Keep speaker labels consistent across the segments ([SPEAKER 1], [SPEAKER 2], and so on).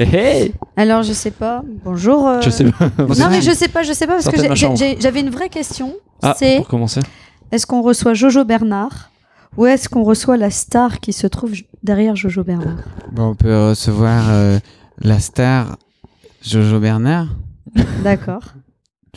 [SPEAKER 1] Hey, hey
[SPEAKER 2] Alors, je sais pas. Bonjour. euh,
[SPEAKER 1] Je sais pas.
[SPEAKER 2] Non, mais je sais pas, je sais pas, parce que j'avais une vraie question.
[SPEAKER 1] Ah,
[SPEAKER 2] c'est
[SPEAKER 1] pour commencer.
[SPEAKER 2] est-ce qu'on reçoit Jojo Bernard ou est-ce qu'on reçoit la star qui se trouve derrière Jojo Bernard?
[SPEAKER 3] Bon, on peut recevoir euh, la star Jojo Bernard.
[SPEAKER 2] D'accord.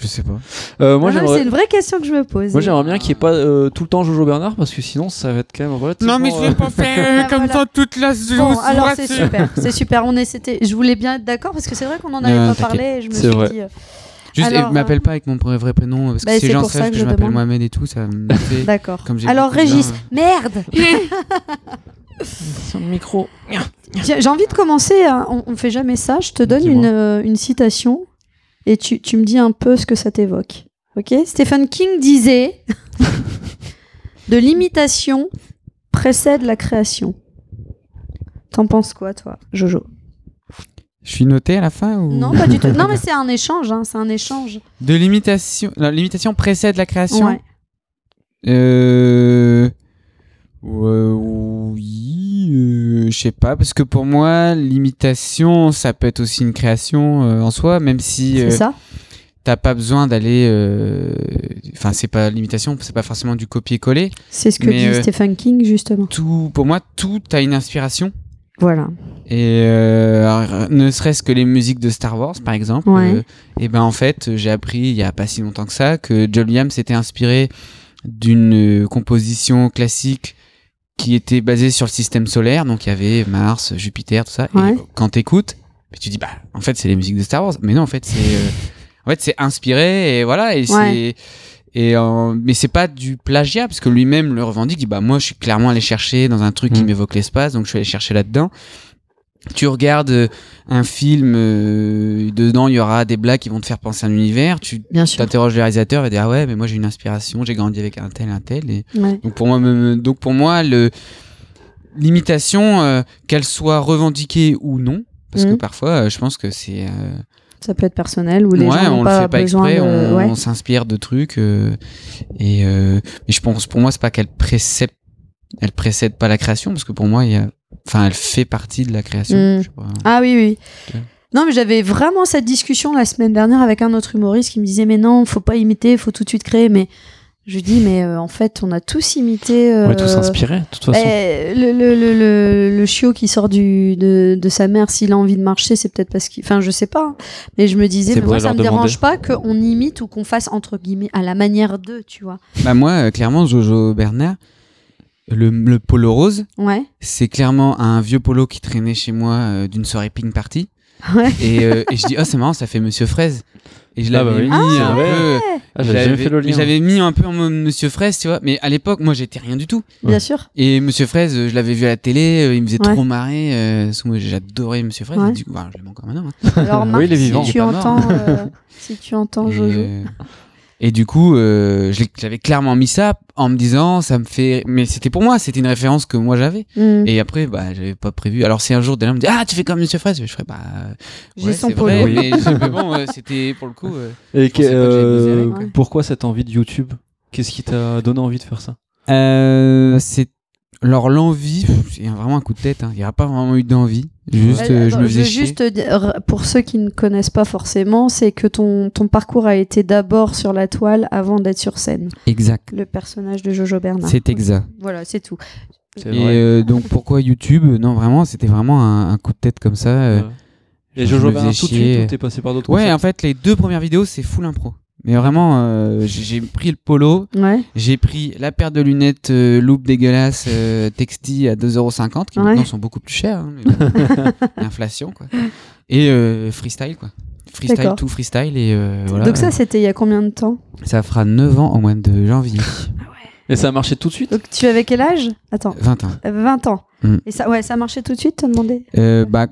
[SPEAKER 3] Je sais pas.
[SPEAKER 1] Euh, moi,
[SPEAKER 2] Ah non, c'est une vraie question que je me pose.
[SPEAKER 1] Moi j'aimerais bien qu'il n'y ait pas euh, tout le temps Jojo Bernard parce que sinon ça va être quand même relativement...
[SPEAKER 3] Non, mais je vais pas faire
[SPEAKER 2] Ah,
[SPEAKER 3] comme
[SPEAKER 2] voilà.
[SPEAKER 3] ça toute la
[SPEAKER 2] Bon, alors c'est super, c'est super. On est, je voulais bien être d'accord parce que c'est vrai qu'on en avait
[SPEAKER 3] Non,
[SPEAKER 2] pas parlé. Et je me
[SPEAKER 1] C'est
[SPEAKER 2] suis
[SPEAKER 1] vrai.
[SPEAKER 2] dit, euh,
[SPEAKER 3] Juste,
[SPEAKER 2] Alors,
[SPEAKER 3] m'appelle pas avec mon vrai prénom parce que
[SPEAKER 2] Bah,
[SPEAKER 3] si
[SPEAKER 2] c'est
[SPEAKER 3] les gens
[SPEAKER 2] pour ça
[SPEAKER 3] savent
[SPEAKER 2] que je
[SPEAKER 3] je m'appelle. Mohamed et tout, ça me fait.
[SPEAKER 2] d'accord. Alors Régis, merde.
[SPEAKER 1] Sur le micro.
[SPEAKER 2] J'ai envie de commencer. hein. On, fait jamais ça. Je te donne euh, une citation et tu, tu me dis un peu ce que ça t'évoque. Ok? Stephen King disait De l'imitation précède la création. T'en penses quoi, toi, Jojo?
[SPEAKER 3] Je suis noté à la fin ou?
[SPEAKER 2] Non, pas du tout. Non, mais c'est un échange. hein, c'est un échange.
[SPEAKER 3] De l'imitation. L'imitation précède la création?
[SPEAKER 2] Ouais.
[SPEAKER 3] Euh. Oui, euh, je sais pas, parce que pour moi, l'imitation, ça peut être aussi une création euh, en soi, même si
[SPEAKER 2] C'est
[SPEAKER 3] euh,
[SPEAKER 2] ça
[SPEAKER 3] t'as pas besoin d'aller. euh, Enfin, c'est pas l'imitation, c'est pas forcément du copier-coller.
[SPEAKER 2] C'est ce que
[SPEAKER 3] mais,
[SPEAKER 2] dit Stephen King, justement.
[SPEAKER 3] Tout, pour moi, tout a une inspiration.
[SPEAKER 2] Voilà.
[SPEAKER 3] Et alors, ne serait-ce que les musiques de Star Wars, par exemple.
[SPEAKER 2] Ouais.
[SPEAKER 3] et ben en fait, j'ai appris il y a pas si longtemps que ça que John Williams s'était inspiré d'une composition classique qui était basée sur le système solaire. Donc il y avait Mars, Jupiter, tout ça.
[SPEAKER 2] Ouais.
[SPEAKER 3] Et quand t'écoutes, bah, tu dis bah en fait c'est les musiques de Star Wars. Mais non, en fait c'est euh, en fait c'est inspiré et voilà et c'est et euh, mais c'est pas du plagiat parce que lui-même le revendique. Il dit bah moi je suis clairement allé chercher dans un truc qui
[SPEAKER 1] Mm.
[SPEAKER 3] m'évoque l'espace, donc je suis allé chercher là-dedans. Tu regardes euh, un film, euh, dedans il y aura des blagues qui vont te faire penser à un univers. Tu t'interroges le réalisateur, va dire ah ouais mais moi j'ai une inspiration, j'ai grandi avec un tel un tel et
[SPEAKER 2] Ouais.
[SPEAKER 3] donc pour moi donc pour moi le l'imitation euh, qu'elle soit revendiquée ou non parce que
[SPEAKER 2] Mhm.
[SPEAKER 3] parfois euh, je pense que c'est
[SPEAKER 2] Ça peut être personnel ou les
[SPEAKER 3] ouais,
[SPEAKER 2] gens
[SPEAKER 3] on
[SPEAKER 2] pas
[SPEAKER 3] le fait pas exprès,
[SPEAKER 2] de...
[SPEAKER 3] on,
[SPEAKER 2] ouais.
[SPEAKER 3] on s'inspire de trucs et mais je pense pour moi c'est pas qu'elle précède elle précède pas la création parce que pour moi il y a enfin elle fait partie de la création.
[SPEAKER 2] Mm.
[SPEAKER 3] Je sais pas.
[SPEAKER 2] Ah oui, oui. Non, mais j'avais vraiment cette discussion la semaine dernière avec un autre humoriste qui me disait Mais non, faut pas imiter, faut tout de suite créer. Mais je lui dis Mais euh, en fait, on a tous imité.
[SPEAKER 1] On est
[SPEAKER 2] euh,
[SPEAKER 1] tous inspirés, de toute façon.
[SPEAKER 2] eh, le, le, le, le, le chiot qui sort du, de, de sa mère, s'il a envie de marcher, c'est peut-être parce qu'il. Enfin, je sais pas. hein. Mais je me disais, mais moi, ça me dérange pas qu'on imite ou qu'on fasse, entre guillemets, à la manière d'eux, tu vois.
[SPEAKER 3] Bah moi euh, clairement Jojo Bernard le, le polo rose
[SPEAKER 2] Ouais.
[SPEAKER 3] c'est clairement un vieux polo qui traînait chez moi euh, d'une soirée ping party
[SPEAKER 2] Ouais.
[SPEAKER 3] et, euh, et je dis oh c'est marrant ça fait Monsieur Fraise et je
[SPEAKER 1] Ah
[SPEAKER 3] l'avais
[SPEAKER 1] bah oui.
[SPEAKER 3] mis
[SPEAKER 1] Ah
[SPEAKER 3] un
[SPEAKER 1] ouais.
[SPEAKER 3] peu
[SPEAKER 1] Ah, j'avais
[SPEAKER 3] mis un peu en mode Monsieur Fraise tu vois mais à l'époque moi j'étais rien du tout
[SPEAKER 2] Bien sûr.
[SPEAKER 3] et Monsieur Fraise euh, je l'avais vu à la télé il me faisait
[SPEAKER 2] Ouais.
[SPEAKER 3] trop marrer euh, parce que moi j'adorais Monsieur Fraise du coup bah, je l'aime encore maintenant hein.
[SPEAKER 2] Alors, Marc,
[SPEAKER 1] il est vivant.
[SPEAKER 2] si tu entends. euh, si tu entends Jojo.
[SPEAKER 3] et du coup euh, j'avais clairement mis ça en me disant ça me fait mais c'était pour moi c'était une référence que moi j'avais
[SPEAKER 2] Hmm.
[SPEAKER 3] Et après, bah, j'avais pas prévu. Alors, si un jour, des gens me disent Ah, tu fais comme Monsieur Fraise, je ferais bah.
[SPEAKER 2] J'ai
[SPEAKER 3] ouais,
[SPEAKER 2] son
[SPEAKER 3] c'est
[SPEAKER 2] polo.
[SPEAKER 3] vrai,
[SPEAKER 1] Oui.
[SPEAKER 3] mais, mais bon, euh, c'était pour le coup. euh.
[SPEAKER 1] Et
[SPEAKER 3] que j'allais
[SPEAKER 1] euh, pourquoi cette envie de YouTube? Qu'est-ce qui t'a donné envie de faire ça?
[SPEAKER 3] Euh, c'est. Alors, l'envie, pff, il y a vraiment un coup de tête. hein. Il n'y a pas vraiment eu d'envie. Juste,
[SPEAKER 2] Euh,
[SPEAKER 3] euh, je me faisais chier.
[SPEAKER 2] juste dire, pour ceux qui ne connaissent pas forcément, c'est que ton, ton parcours a été d'abord sur la toile avant d'être sur scène.
[SPEAKER 3] Exact.
[SPEAKER 2] Le personnage de Jojo Bernard.
[SPEAKER 3] C'est exact.
[SPEAKER 2] Voilà, c'est tout.
[SPEAKER 1] C'est
[SPEAKER 3] Et euh, donc, pourquoi YouTube? Non, vraiment, c'était vraiment un, un coup de tête comme ça. euh.
[SPEAKER 1] Ouais. Et Jojo Bernard tout de suite t'es passé par d'autres
[SPEAKER 3] Ouais, en fait, les deux premières vidéos, c'est full impro. Mais vraiment, euh, j'ai pris le polo,
[SPEAKER 2] Ouais.
[SPEAKER 3] J'ai pris la paire de lunettes euh, loupe dégueulasse euh, Texti à 2,50€ qui
[SPEAKER 2] Ouais.
[SPEAKER 3] maintenant sont beaucoup plus chères. hein, L'inflation, quoi. Et euh, freestyle, quoi. Freestyle, tout freestyle. Et euh, voilà.
[SPEAKER 2] Donc ça, c'était il y a combien de temps?
[SPEAKER 3] Ça fera 9 ans au mois de janvier.
[SPEAKER 1] Et ça a marché tout de suite?
[SPEAKER 2] Donc tu avais quel âge? Attends,
[SPEAKER 3] 20 ans.
[SPEAKER 2] euh, 20 ans.
[SPEAKER 3] Mm.
[SPEAKER 2] Et ça, ouais, ça marchait tout de suite, t'as demandé?
[SPEAKER 3] Euh, bah,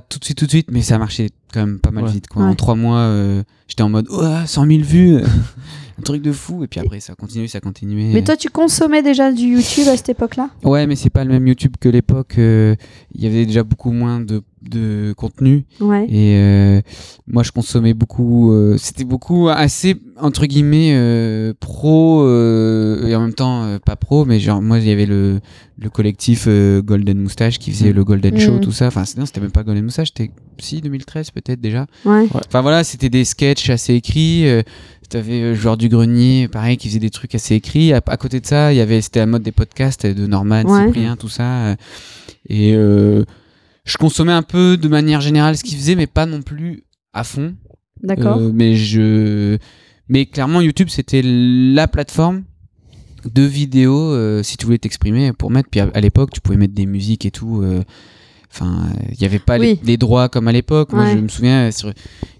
[SPEAKER 3] pas tout de suite, tout de suite, mais ça a marché quand même pas mal
[SPEAKER 1] Ouais.
[SPEAKER 3] vite, quoi.
[SPEAKER 2] Ouais.
[SPEAKER 3] En 3 mois, euh, j'étais en mode, oh, 100 000 vues. un truc de fou. Et puis après, ça a continué, ça a continué.
[SPEAKER 2] Mais toi, tu consommais déjà du YouTube à cette époque-là?
[SPEAKER 3] Ouais, mais c'est pas le même YouTube que l'époque. euh, Il y avait déjà beaucoup moins de, de contenu.
[SPEAKER 2] Ouais.
[SPEAKER 3] Et euh, moi, je consommais beaucoup. euh, C'était beaucoup assez entre guillemets pro et en même temps pas pro. Mais genre moi, il y avait le le collectif Golden Moustache qui faisait le Golden Show,
[SPEAKER 2] Mm.
[SPEAKER 3] tout ça. Enfin, non, c'était même pas Golden Moustache. C'était si 2013 peut-être déjà.
[SPEAKER 2] Ouais.
[SPEAKER 3] Enfin voilà, c'était des sketchs assez écrits. Euh, T'avais Joueur du Grenier, pareil, qui faisait des trucs assez écrits. À, à côté de ça, il y avait, c'était la mode des podcasts de Norman,
[SPEAKER 2] Ouais.
[SPEAKER 3] Cyprien, tout ça. Et euh, je consommais un peu de manière générale ce qu'il faisait, mais pas non plus à fond.
[SPEAKER 2] D'accord.
[SPEAKER 3] Euh, mais je, mais clairement YouTube c'était la plateforme de vidéos euh, si tu voulais t'exprimer pour mettre. Puis à, à l'époque tu pouvais mettre des musiques et tout. Enfin, il n'y avait pas les,
[SPEAKER 2] Oui.
[SPEAKER 3] les droits comme à l'époque. Moi, je me souviens sur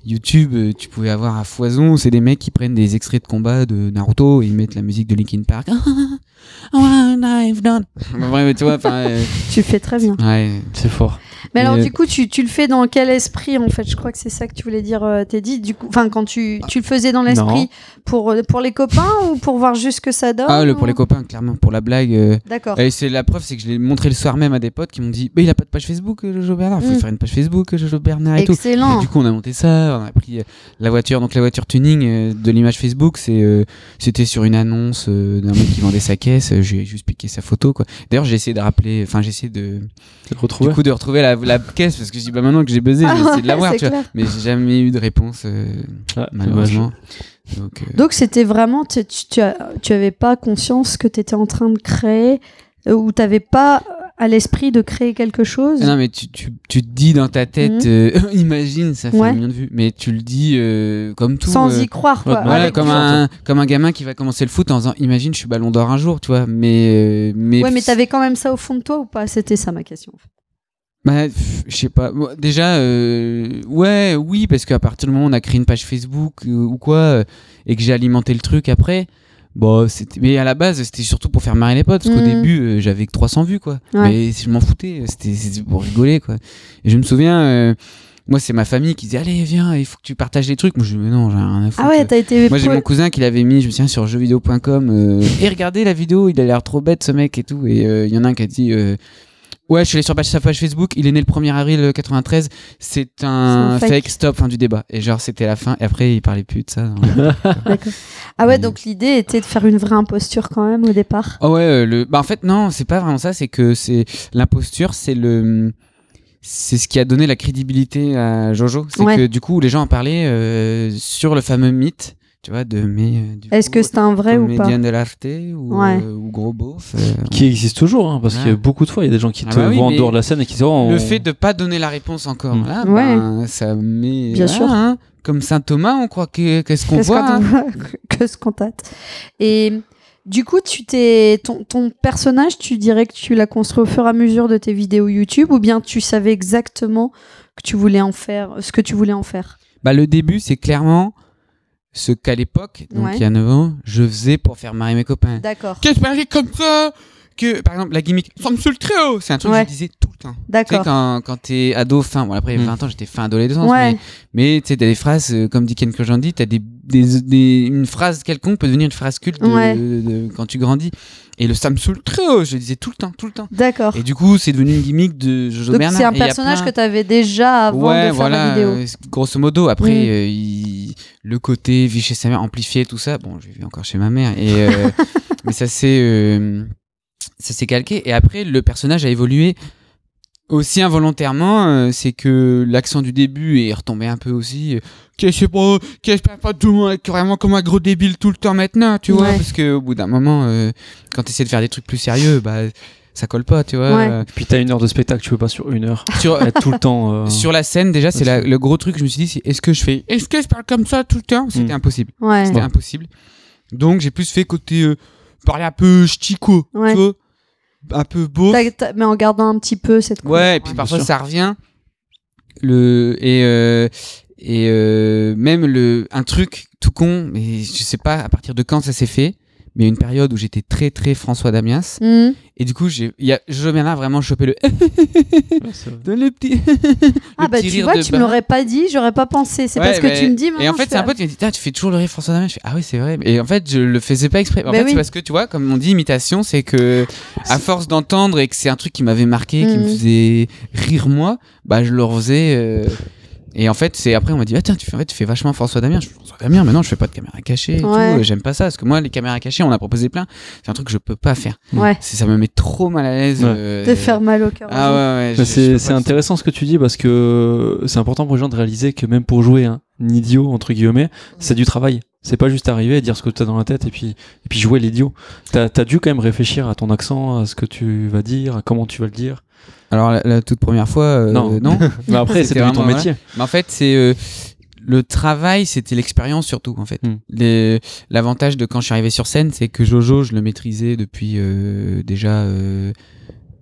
[SPEAKER 3] YouTube, euh, tu pouvais avoir à foison. C'est des mecs qui prennent des extraits de combat de Naruto et ils mettent la musique de Linkin Park. Bref, tu vois, euh,
[SPEAKER 2] Tu le fais très bien.
[SPEAKER 3] ouais.
[SPEAKER 1] C'est fort.
[SPEAKER 2] Mais alors,
[SPEAKER 3] Et-
[SPEAKER 2] du coup, tu, tu le fais dans quel esprit en fait? Je crois que c'est ça que tu voulais dire, euh, Teddy. Du coup, enfin, quand tu, tu le faisais dans l'esprit pour euh, pour les copains ou pour voir juste ce que ça donne
[SPEAKER 3] Ah, le, pour
[SPEAKER 2] ou-
[SPEAKER 3] les copains, clairement, pour la blague. euh,
[SPEAKER 2] D'accord.
[SPEAKER 3] Et c'est la preuve, c'est que je l'ai montré le soir même à des potes qui m'ont dit, mais il a pas de page Facebook, euh, Jojo Bernard. Il faut
[SPEAKER 2] Mm.
[SPEAKER 3] faire une page Facebook, euh, Jojo Bernard et tout.
[SPEAKER 2] Excellent.
[SPEAKER 3] Et du coup, on a monté ça, on a pris euh, la voiture, donc la voiture tuning euh, de l'image Facebook, c'est euh, c'était sur une annonce euh, d'un mec qui vendait sa caisse. J'ai juste piqué sa photo, quoi. D'ailleurs, j'ai essayé de rappeler, enfin, j'ai essayé de, du coup, de retrouver la, la caisse parce que je dis, bah maintenant que j'ai buzzé,
[SPEAKER 2] Ah
[SPEAKER 3] j'ai essayé de l'avoir, tu vois. Mais j'ai jamais eu de réponse, euh,
[SPEAKER 1] Ah,
[SPEAKER 3] malheureusement. Donc, euh,
[SPEAKER 2] Donc c'était vraiment, tu, tu, avais pas conscience que tu étais en train de créer ou tu n'avais pas à l'esprit de créer quelque chose.
[SPEAKER 3] Non, mais tu, tu, tu te dis dans ta tête,
[SPEAKER 2] Mhm.
[SPEAKER 3] euh, imagine, ça fait
[SPEAKER 2] Ouais.
[SPEAKER 3] un million de vues, mais tu le dis euh, comme tout.
[SPEAKER 2] sans
[SPEAKER 3] euh,
[SPEAKER 2] y croire quoi.
[SPEAKER 3] Voilà, comme un, comme un gamin qui va commencer le foot en disant Imagine, je suis ballon d'or un jour, tu vois. Mais. euh, mais
[SPEAKER 2] Ouais, mais t'avais quand même ça au fond de toi ou pas? C'était ça ma question.
[SPEAKER 3] Bah, je sais pas. Déjà, euh, ouais, oui, parce qu'à partir du moment où on a créé une page Facebook euh, ou quoi, euh, et que j'ai alimenté le truc après. Bon, c'était, mais à la base, c'était surtout pour faire marrer les potes, parce qu'au
[SPEAKER 2] Mhm.
[SPEAKER 3] début, euh, j'avais que 300 vues, quoi.
[SPEAKER 2] Ouais.
[SPEAKER 3] Mais je m'en foutais, c'était, c'était pour rigoler, quoi. Et je me souviens, euh, moi, c'est ma famille qui disait, allez, viens, il faut que tu partages les trucs. Moi, je dis, mais non, j'ai rien à foutre.
[SPEAKER 2] Ah ouais, t'as été.
[SPEAKER 3] Moi j'ai mon cousin qui l'avait mis, je me souviens sur jeuxvideo.com. Euh, et regardez la vidéo, il a l'air trop bête ce mec et tout. Et euh, il y en a un qui a dit euh, Ouais, je suis allé sur sa page Facebook, il est né le 1er avril 93, c'est un,
[SPEAKER 2] C'est un fake.
[SPEAKER 3] fake. stop, fin du débat. Et genre c'était la fin, et après il parlait plus de ça.
[SPEAKER 2] D'accord. Ah ouais, donc l'idée était de faire une vraie imposture quand même au départ.
[SPEAKER 3] oh ouais, euh, le... bah en fait non, c'est pas vraiment ça, c'est que c'est l'imposture, c'est le. C'est ce qui a donné la crédibilité à Jojo. C'est
[SPEAKER 2] Ouais.
[SPEAKER 3] que du coup les gens en parlaient euh, sur le fameux mythe, tu vois, de mais. euh,
[SPEAKER 2] Est-ce que c'est un vrai ou pas
[SPEAKER 3] de l'arte ou,
[SPEAKER 2] Ouais.
[SPEAKER 3] euh, ou gros beauf. euh,
[SPEAKER 1] Qui existe toujours, hein, parce
[SPEAKER 3] Ouais.
[SPEAKER 1] que beaucoup de fois, il y a des gens qui
[SPEAKER 3] Ah
[SPEAKER 1] te
[SPEAKER 3] bah oui,
[SPEAKER 1] voient en dehors de la scène et qui disent oh, on-
[SPEAKER 3] Le fait de pas donner la réponse encore,
[SPEAKER 1] Mm.
[SPEAKER 3] là,
[SPEAKER 2] Ouais.
[SPEAKER 3] ben, ça met.
[SPEAKER 2] Bien sûr.
[SPEAKER 3] hein, comme saint Thomas, on croit que qu'est-ce qu'on voit. hein.
[SPEAKER 2] voit que ce qu'on tâte. Et du coup, tu t'es ton, ton personnage, tu dirais que tu l'as construit au fur et à mesure de tes vidéos YouTube ou bien tu savais exactement que tu voulais en faire ce que tu voulais en faire?
[SPEAKER 3] Bah, le début, c'est clairement ce qu'à l'époque, donc
[SPEAKER 2] Ouais.
[SPEAKER 3] il y a 9 ans, je faisais pour faire marrer mes copains.
[SPEAKER 2] D'accord.
[SPEAKER 3] Qu'est-ce que je comme ça que, par exemple, la gimmick, ça me très haut. C'est un truc
[SPEAKER 2] Ouais.
[SPEAKER 3] que je disais tout le temps. Tu sais,
[SPEAKER 2] D'accord.
[SPEAKER 3] quand, quand t'es ado, fin, bon, après
[SPEAKER 1] Mm.
[SPEAKER 3] 20 ans, j'étais fin adolescence,
[SPEAKER 2] Ouais.
[SPEAKER 3] mais, mais tu sais, t'as des phrases, euh, comme dit Ken Kojandi, t'as des, des, des, une phrase quelconque peut devenir une phrase culte de-
[SPEAKER 2] Ouais.
[SPEAKER 3] de- de- quand tu grandis. Et le ça me saoule très haut, je le disais tout le temps, tout le temps.
[SPEAKER 2] D'accord.
[SPEAKER 3] Et du coup, c'est devenu une gimmick de Jojo
[SPEAKER 2] Donc
[SPEAKER 3] Bernard.
[SPEAKER 2] c'est un
[SPEAKER 3] il y a
[SPEAKER 2] personnage
[SPEAKER 3] plein-
[SPEAKER 2] que tu avais déjà avant
[SPEAKER 3] ouais,
[SPEAKER 2] de faire
[SPEAKER 3] voilà,
[SPEAKER 2] la vidéo.
[SPEAKER 3] euh, grosso modo. Après,
[SPEAKER 2] Mm.
[SPEAKER 3] euh, il- le côté vie chez sa mère, amplifié, tout ça. Bon, je vis encore chez ma mère. Et, euh, mais ça s'est euh, ça s'est calqué. Et après, le personnage a évolué aussi involontairement. euh, c'est que l'accent du début est retombé un peu aussi. Qu'est-ce que pas, qu'est-ce que pas tout le monde vraiment comme un gros débile tout le temps maintenant, tu vois? Parce que au bout d'un moment, quand tu essaies de faire des trucs plus sérieux, bah ça colle pas, tu vois.
[SPEAKER 2] Ouais.
[SPEAKER 3] Euh,
[SPEAKER 1] Puis t'as une heure de spectacle, tu peux pas sur une heure
[SPEAKER 3] Sur,
[SPEAKER 1] être tout le temps. euh,
[SPEAKER 3] sur la scène, déjà, c'est la- le gros truc que je me suis dit, c'est est-ce que je fais, est-ce que je parle comme ça tout le temps? C'était
[SPEAKER 1] Mm.
[SPEAKER 3] impossible.
[SPEAKER 2] Ouais.
[SPEAKER 3] C'était impossible. Donc, j'ai plus fait côté euh, parler un peu ch'tico,
[SPEAKER 2] Ouais.
[SPEAKER 3] tu vois, un peu beau.
[SPEAKER 2] T'as- t'as- mais en gardant un petit peu cette
[SPEAKER 3] Ouais, et puis parfois ça revient. Le et euh, et euh, même le un truc tout con, mais je sais pas à partir de quand ça s'est fait, mais il y a une période où j'étais très très François Damiens.
[SPEAKER 2] Mhm.
[SPEAKER 3] Et du coup, j'ai, il y a Jojo Bernard vraiment chopé le. Donne le petit.
[SPEAKER 2] Ah
[SPEAKER 3] le
[SPEAKER 2] bah
[SPEAKER 3] petit
[SPEAKER 2] tu
[SPEAKER 3] rire
[SPEAKER 2] vois,
[SPEAKER 3] de
[SPEAKER 2] tu me l'aurais pas dit, j'aurais pas pensé. C'est
[SPEAKER 3] Ouais,
[SPEAKER 2] parce que
[SPEAKER 3] mais-
[SPEAKER 2] tu me dis.
[SPEAKER 3] Et en fait,
[SPEAKER 2] je
[SPEAKER 3] c'est un pote qui m'a dit, tu fais toujours le rire François Damiens. Je fais, ah oui, c'est vrai. Et en fait, je le faisais pas exprès. En fait,
[SPEAKER 2] oui.
[SPEAKER 3] c'est parce que tu vois, comme on dit, imitation, c'est que à force d'entendre et que c'est un truc qui m'avait marqué, qui me
[SPEAKER 2] Mhm.
[SPEAKER 3] faisait rire moi, bah je le refaisais. euh, Et en fait, c'est après on m'a dit ah tiens tu fais en fait, tu fais vachement François Damien. Je fais François Damien, mais non je fais pas de caméra cachée. et tout.
[SPEAKER 2] Ouais.
[SPEAKER 3] J'aime pas ça parce que moi les caméras cachées on a proposé plein. C'est un truc que je peux pas faire.
[SPEAKER 2] Ouais.
[SPEAKER 3] C'est ça me met trop mal à l'aise.
[SPEAKER 1] Ouais.
[SPEAKER 3] euh,
[SPEAKER 2] De faire mal au cœur.
[SPEAKER 3] Ah ouais ouais.
[SPEAKER 1] c'est intéressant ce que tu dis parce que c'est important pour les gens de réaliser que même pour jouer un idiot entre guillemets, c'est du travail. C'est pas juste arriver et dire ce que tu as dans la tête et puis et puis jouer l'idiot. T'as as dû quand même réfléchir à ton accent, à ce que tu vas dire, à comment tu vas le dire.
[SPEAKER 3] Alors la, la toute première fois euh,
[SPEAKER 1] Non.
[SPEAKER 3] non.
[SPEAKER 1] Mais après c'est
[SPEAKER 3] C'était
[SPEAKER 1] ton
[SPEAKER 3] vraiment,
[SPEAKER 1] métier.
[SPEAKER 3] Mais en fait, c'est euh, le travail, c'était l'expérience surtout en fait.
[SPEAKER 1] Mm.
[SPEAKER 3] Les- L'avantage de quand je suis arrivé sur scène, c'est que Jojo, je le maîtrisais depuis euh, déjà euh,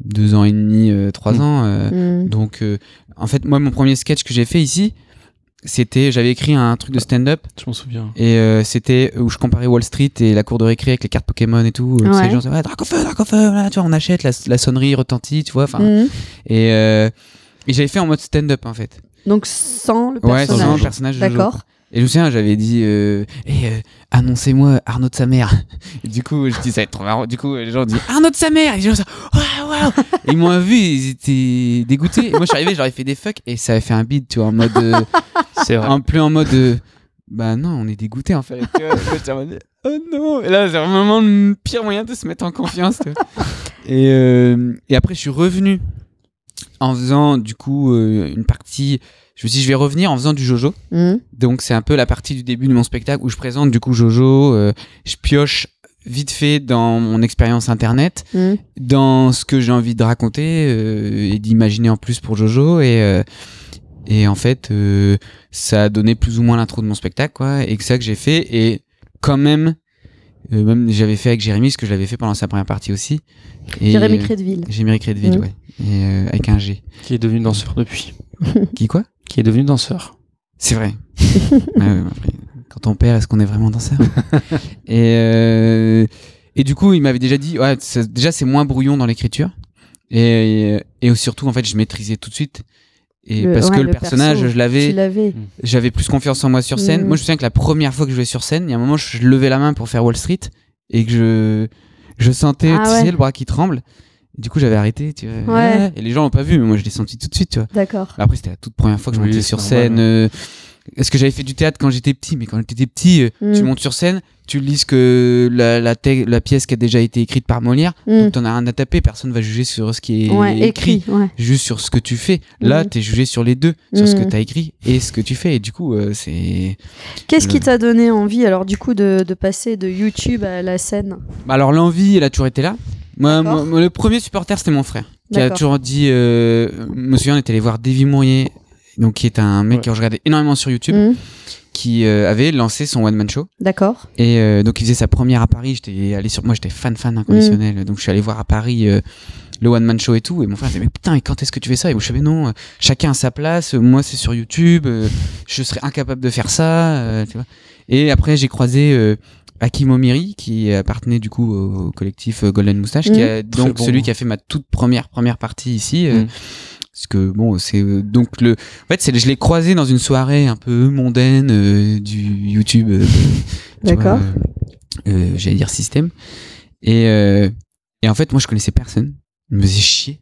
[SPEAKER 3] deux ans et demi, euh, trois
[SPEAKER 1] Mm.
[SPEAKER 3] ans. euh,
[SPEAKER 2] Mhm.
[SPEAKER 3] donc, euh, en fait, moi, mon premier sketch que j'ai fait ici, c'était, j'avais écrit un truc de stand-up
[SPEAKER 1] Je m'en souviens.
[SPEAKER 3] et euh, c'était où je comparais Wall Street et la cour de récré avec les cartes Pokémon et tout. Euh,
[SPEAKER 2] Ouais.
[SPEAKER 3] Les gens disaient, ouais, Dracofeu, Dracofeu, là, tu vois, on achète, la, la sonnerie retentit, tu vois. Enfin,
[SPEAKER 2] Mhm.
[SPEAKER 3] et, euh, et j'avais fait en mode stand-up en fait.
[SPEAKER 2] Donc sans le
[SPEAKER 3] Ouais, sans
[SPEAKER 2] personnage.
[SPEAKER 3] le personnage.
[SPEAKER 2] D'accord.
[SPEAKER 3] Et je me souviens, j'avais dit, euh, Eh, euh, annoncez-moi Arnaud de sa mère. Et du coup, je dis, ça va être trop marrant. Du coup, les gens disent, Arnaud de sa mère. Et les gens sont, waouh, waouh. Et ils m'ont vu, ils étaient dégoûtés. Et moi, je suis arrivé, j'aurais fait des fuck et ça avait fait un beat, tu vois, en mode, euh,
[SPEAKER 1] C'est vrai.
[SPEAKER 3] un peu en mode, euh, bah non, on est dégoûtés en fait. Tu vois, j'étais en mode, oh non. Et là, c'est vraiment le pire moyen de se mettre en confiance. tu vois. Et, euh, et après, je suis revenu en faisant, du coup, une partie. Je me suis dit, je vais revenir en faisant du Jojo.
[SPEAKER 2] Mhm.
[SPEAKER 3] Donc c'est un peu la partie du début de mon spectacle où je présente du coup Jojo, euh, je pioche vite fait dans mon expérience internet,
[SPEAKER 2] Mhm.
[SPEAKER 3] dans ce que j'ai envie de raconter euh, et d'imaginer en plus pour Jojo et euh, et en fait euh, ça a donné plus ou moins l'intro de mon spectacle quoi et que ça que j'ai fait et quand même euh, même j'avais fait avec Jérémy ce que je l'avais fait pendant sa première partie aussi et
[SPEAKER 2] Jérémy
[SPEAKER 3] euh,
[SPEAKER 2] Crédville.
[SPEAKER 3] Jérémy Crédville
[SPEAKER 2] Mhm.
[SPEAKER 3] ouais et euh, avec un G
[SPEAKER 1] Qui est devenu danseur depuis.
[SPEAKER 3] qui quoi?
[SPEAKER 1] Qui est devenu danseur.
[SPEAKER 3] C'est vrai. Ouais, ouais, après, quand on perd, est-ce qu'on est vraiment danseur? Et euh, et du coup, il m'avait déjà dit, ouais, déjà c'est moins brouillon dans l'écriture, et, et surtout en fait, je maîtrisais tout de suite. Et
[SPEAKER 2] Le-
[SPEAKER 3] parce
[SPEAKER 2] ouais,
[SPEAKER 3] que le,
[SPEAKER 2] le
[SPEAKER 3] personnage,
[SPEAKER 2] perso,
[SPEAKER 3] je l'avais, j'avais plus confiance en moi sur scène.
[SPEAKER 2] Mhm.
[SPEAKER 3] Moi, je me souviens que la première fois que je jouais sur scène, il y a un moment, je levais la main pour faire Wall Street et que je je sentais,
[SPEAKER 2] Ah
[SPEAKER 3] tu
[SPEAKER 2] ouais.
[SPEAKER 3] sais, le bras qui tremble. Du coup, j'avais arrêté. Tu vois,
[SPEAKER 2] Ouais.
[SPEAKER 3] Et les gens l'ont pas vu, mais moi, je l'ai senti tout de suite, tu vois.
[SPEAKER 2] D'accord.
[SPEAKER 3] Après, c'était la toute première fois que je
[SPEAKER 1] Oui,
[SPEAKER 3] montais sur
[SPEAKER 1] normal,
[SPEAKER 3] scène. euh, Est-ce que j'avais fait du théâtre quand j'étais petit Mais quand j'étais petit, euh,
[SPEAKER 2] Mm.
[SPEAKER 3] tu montes sur scène, tu lis que la, la, te- la pièce qui a déjà été écrite par Molière,
[SPEAKER 2] Mhm.
[SPEAKER 3] donc t'en as rien à taper, personne va juger sur ce qui est
[SPEAKER 2] Ouais,
[SPEAKER 3] écrit,
[SPEAKER 2] écrit. Ouais.
[SPEAKER 3] juste sur ce que tu fais. Là,
[SPEAKER 2] Mm.
[SPEAKER 3] t'es jugé sur les deux, sur ce que
[SPEAKER 2] Mm.
[SPEAKER 3] t'as écrit et ce que tu fais. Et du coup, euh, c'est.
[SPEAKER 2] Qu'est-ce qui t'a donné envie alors du coup de, de passer de YouTube à la scène?
[SPEAKER 3] Bah alors, l'envie, elle a toujours été là. Moi,
[SPEAKER 2] D'accord.
[SPEAKER 3] moi, moi, le premier supporter, c'était mon frère, qui a toujours dit. Euh, je me souviens, on était allé voir Davy Mourier, donc qui est un mec
[SPEAKER 1] Ouais.
[SPEAKER 3] que je regardais énormément sur YouTube,
[SPEAKER 2] Mhm.
[SPEAKER 3] qui euh, avait lancé son one man show.
[SPEAKER 2] D'accord.
[SPEAKER 3] Et euh, donc il faisait sa première à Paris. J'étais allé sur moi, j'étais fan fan inconditionnel. Donc je suis allé voir à Paris euh, le one man show et tout. Et mon frère disait mais putain, et quand est-ce que tu fais ça? Et moi, je savais non, chacun à sa place. Moi c'est sur YouTube. euh, je serais incapable de faire ça. euh, tu vois. Et après j'ai croisé euh, Hakim Omiri qui appartenait du coup au collectif euh, Golden Moustache, qui
[SPEAKER 2] Mhm.
[SPEAKER 3] a donc
[SPEAKER 1] bon.
[SPEAKER 3] celui qui a fait ma toute première première partie ici. euh,
[SPEAKER 1] Mhm.
[SPEAKER 3] Parce que bon, c'est euh, donc le. En fait, c'est je l'ai croisé dans une soirée un peu mondaine euh, du YouTube. euh,
[SPEAKER 2] D'accord.
[SPEAKER 3] J'allais dire système. Et, euh, et en fait, moi, je connaissais personne. Il me faisait chier.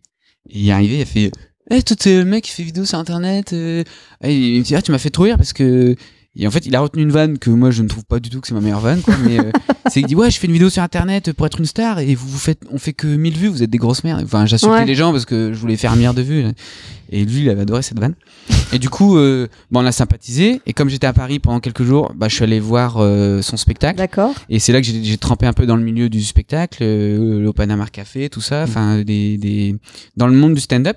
[SPEAKER 3] Et il est arrivé, il a fait. Eh, toi, t'es le mec qui fait vidéo sur internet. Et il me dit, ah, tu m'as fait trop rire parce que. Et en fait, il a retenu une vanne que moi, je ne trouve pas du tout que c'est ma meilleure vanne, quoi. Mais euh, c'est qu'il dit, ouais, je fais une vidéo sur internet pour être une star et vous, vous faites, on fait que 1000 vues, vous êtes des grosses merdes. Enfin, j'insultais
[SPEAKER 2] Ouais.
[SPEAKER 3] les gens parce que je voulais faire un milliard de vues. Et lui, il avait adoré cette vanne. Et du coup, euh, bon, on a sympathisé. Et comme j'étais à Paris pendant quelques jours, bah, je suis allé voir euh, son spectacle.
[SPEAKER 2] D'accord.
[SPEAKER 3] Et c'est là que j'ai trempé un peu dans le milieu du spectacle, euh, le Panama Café, tout ça, enfin des, des dans le monde du stand-up.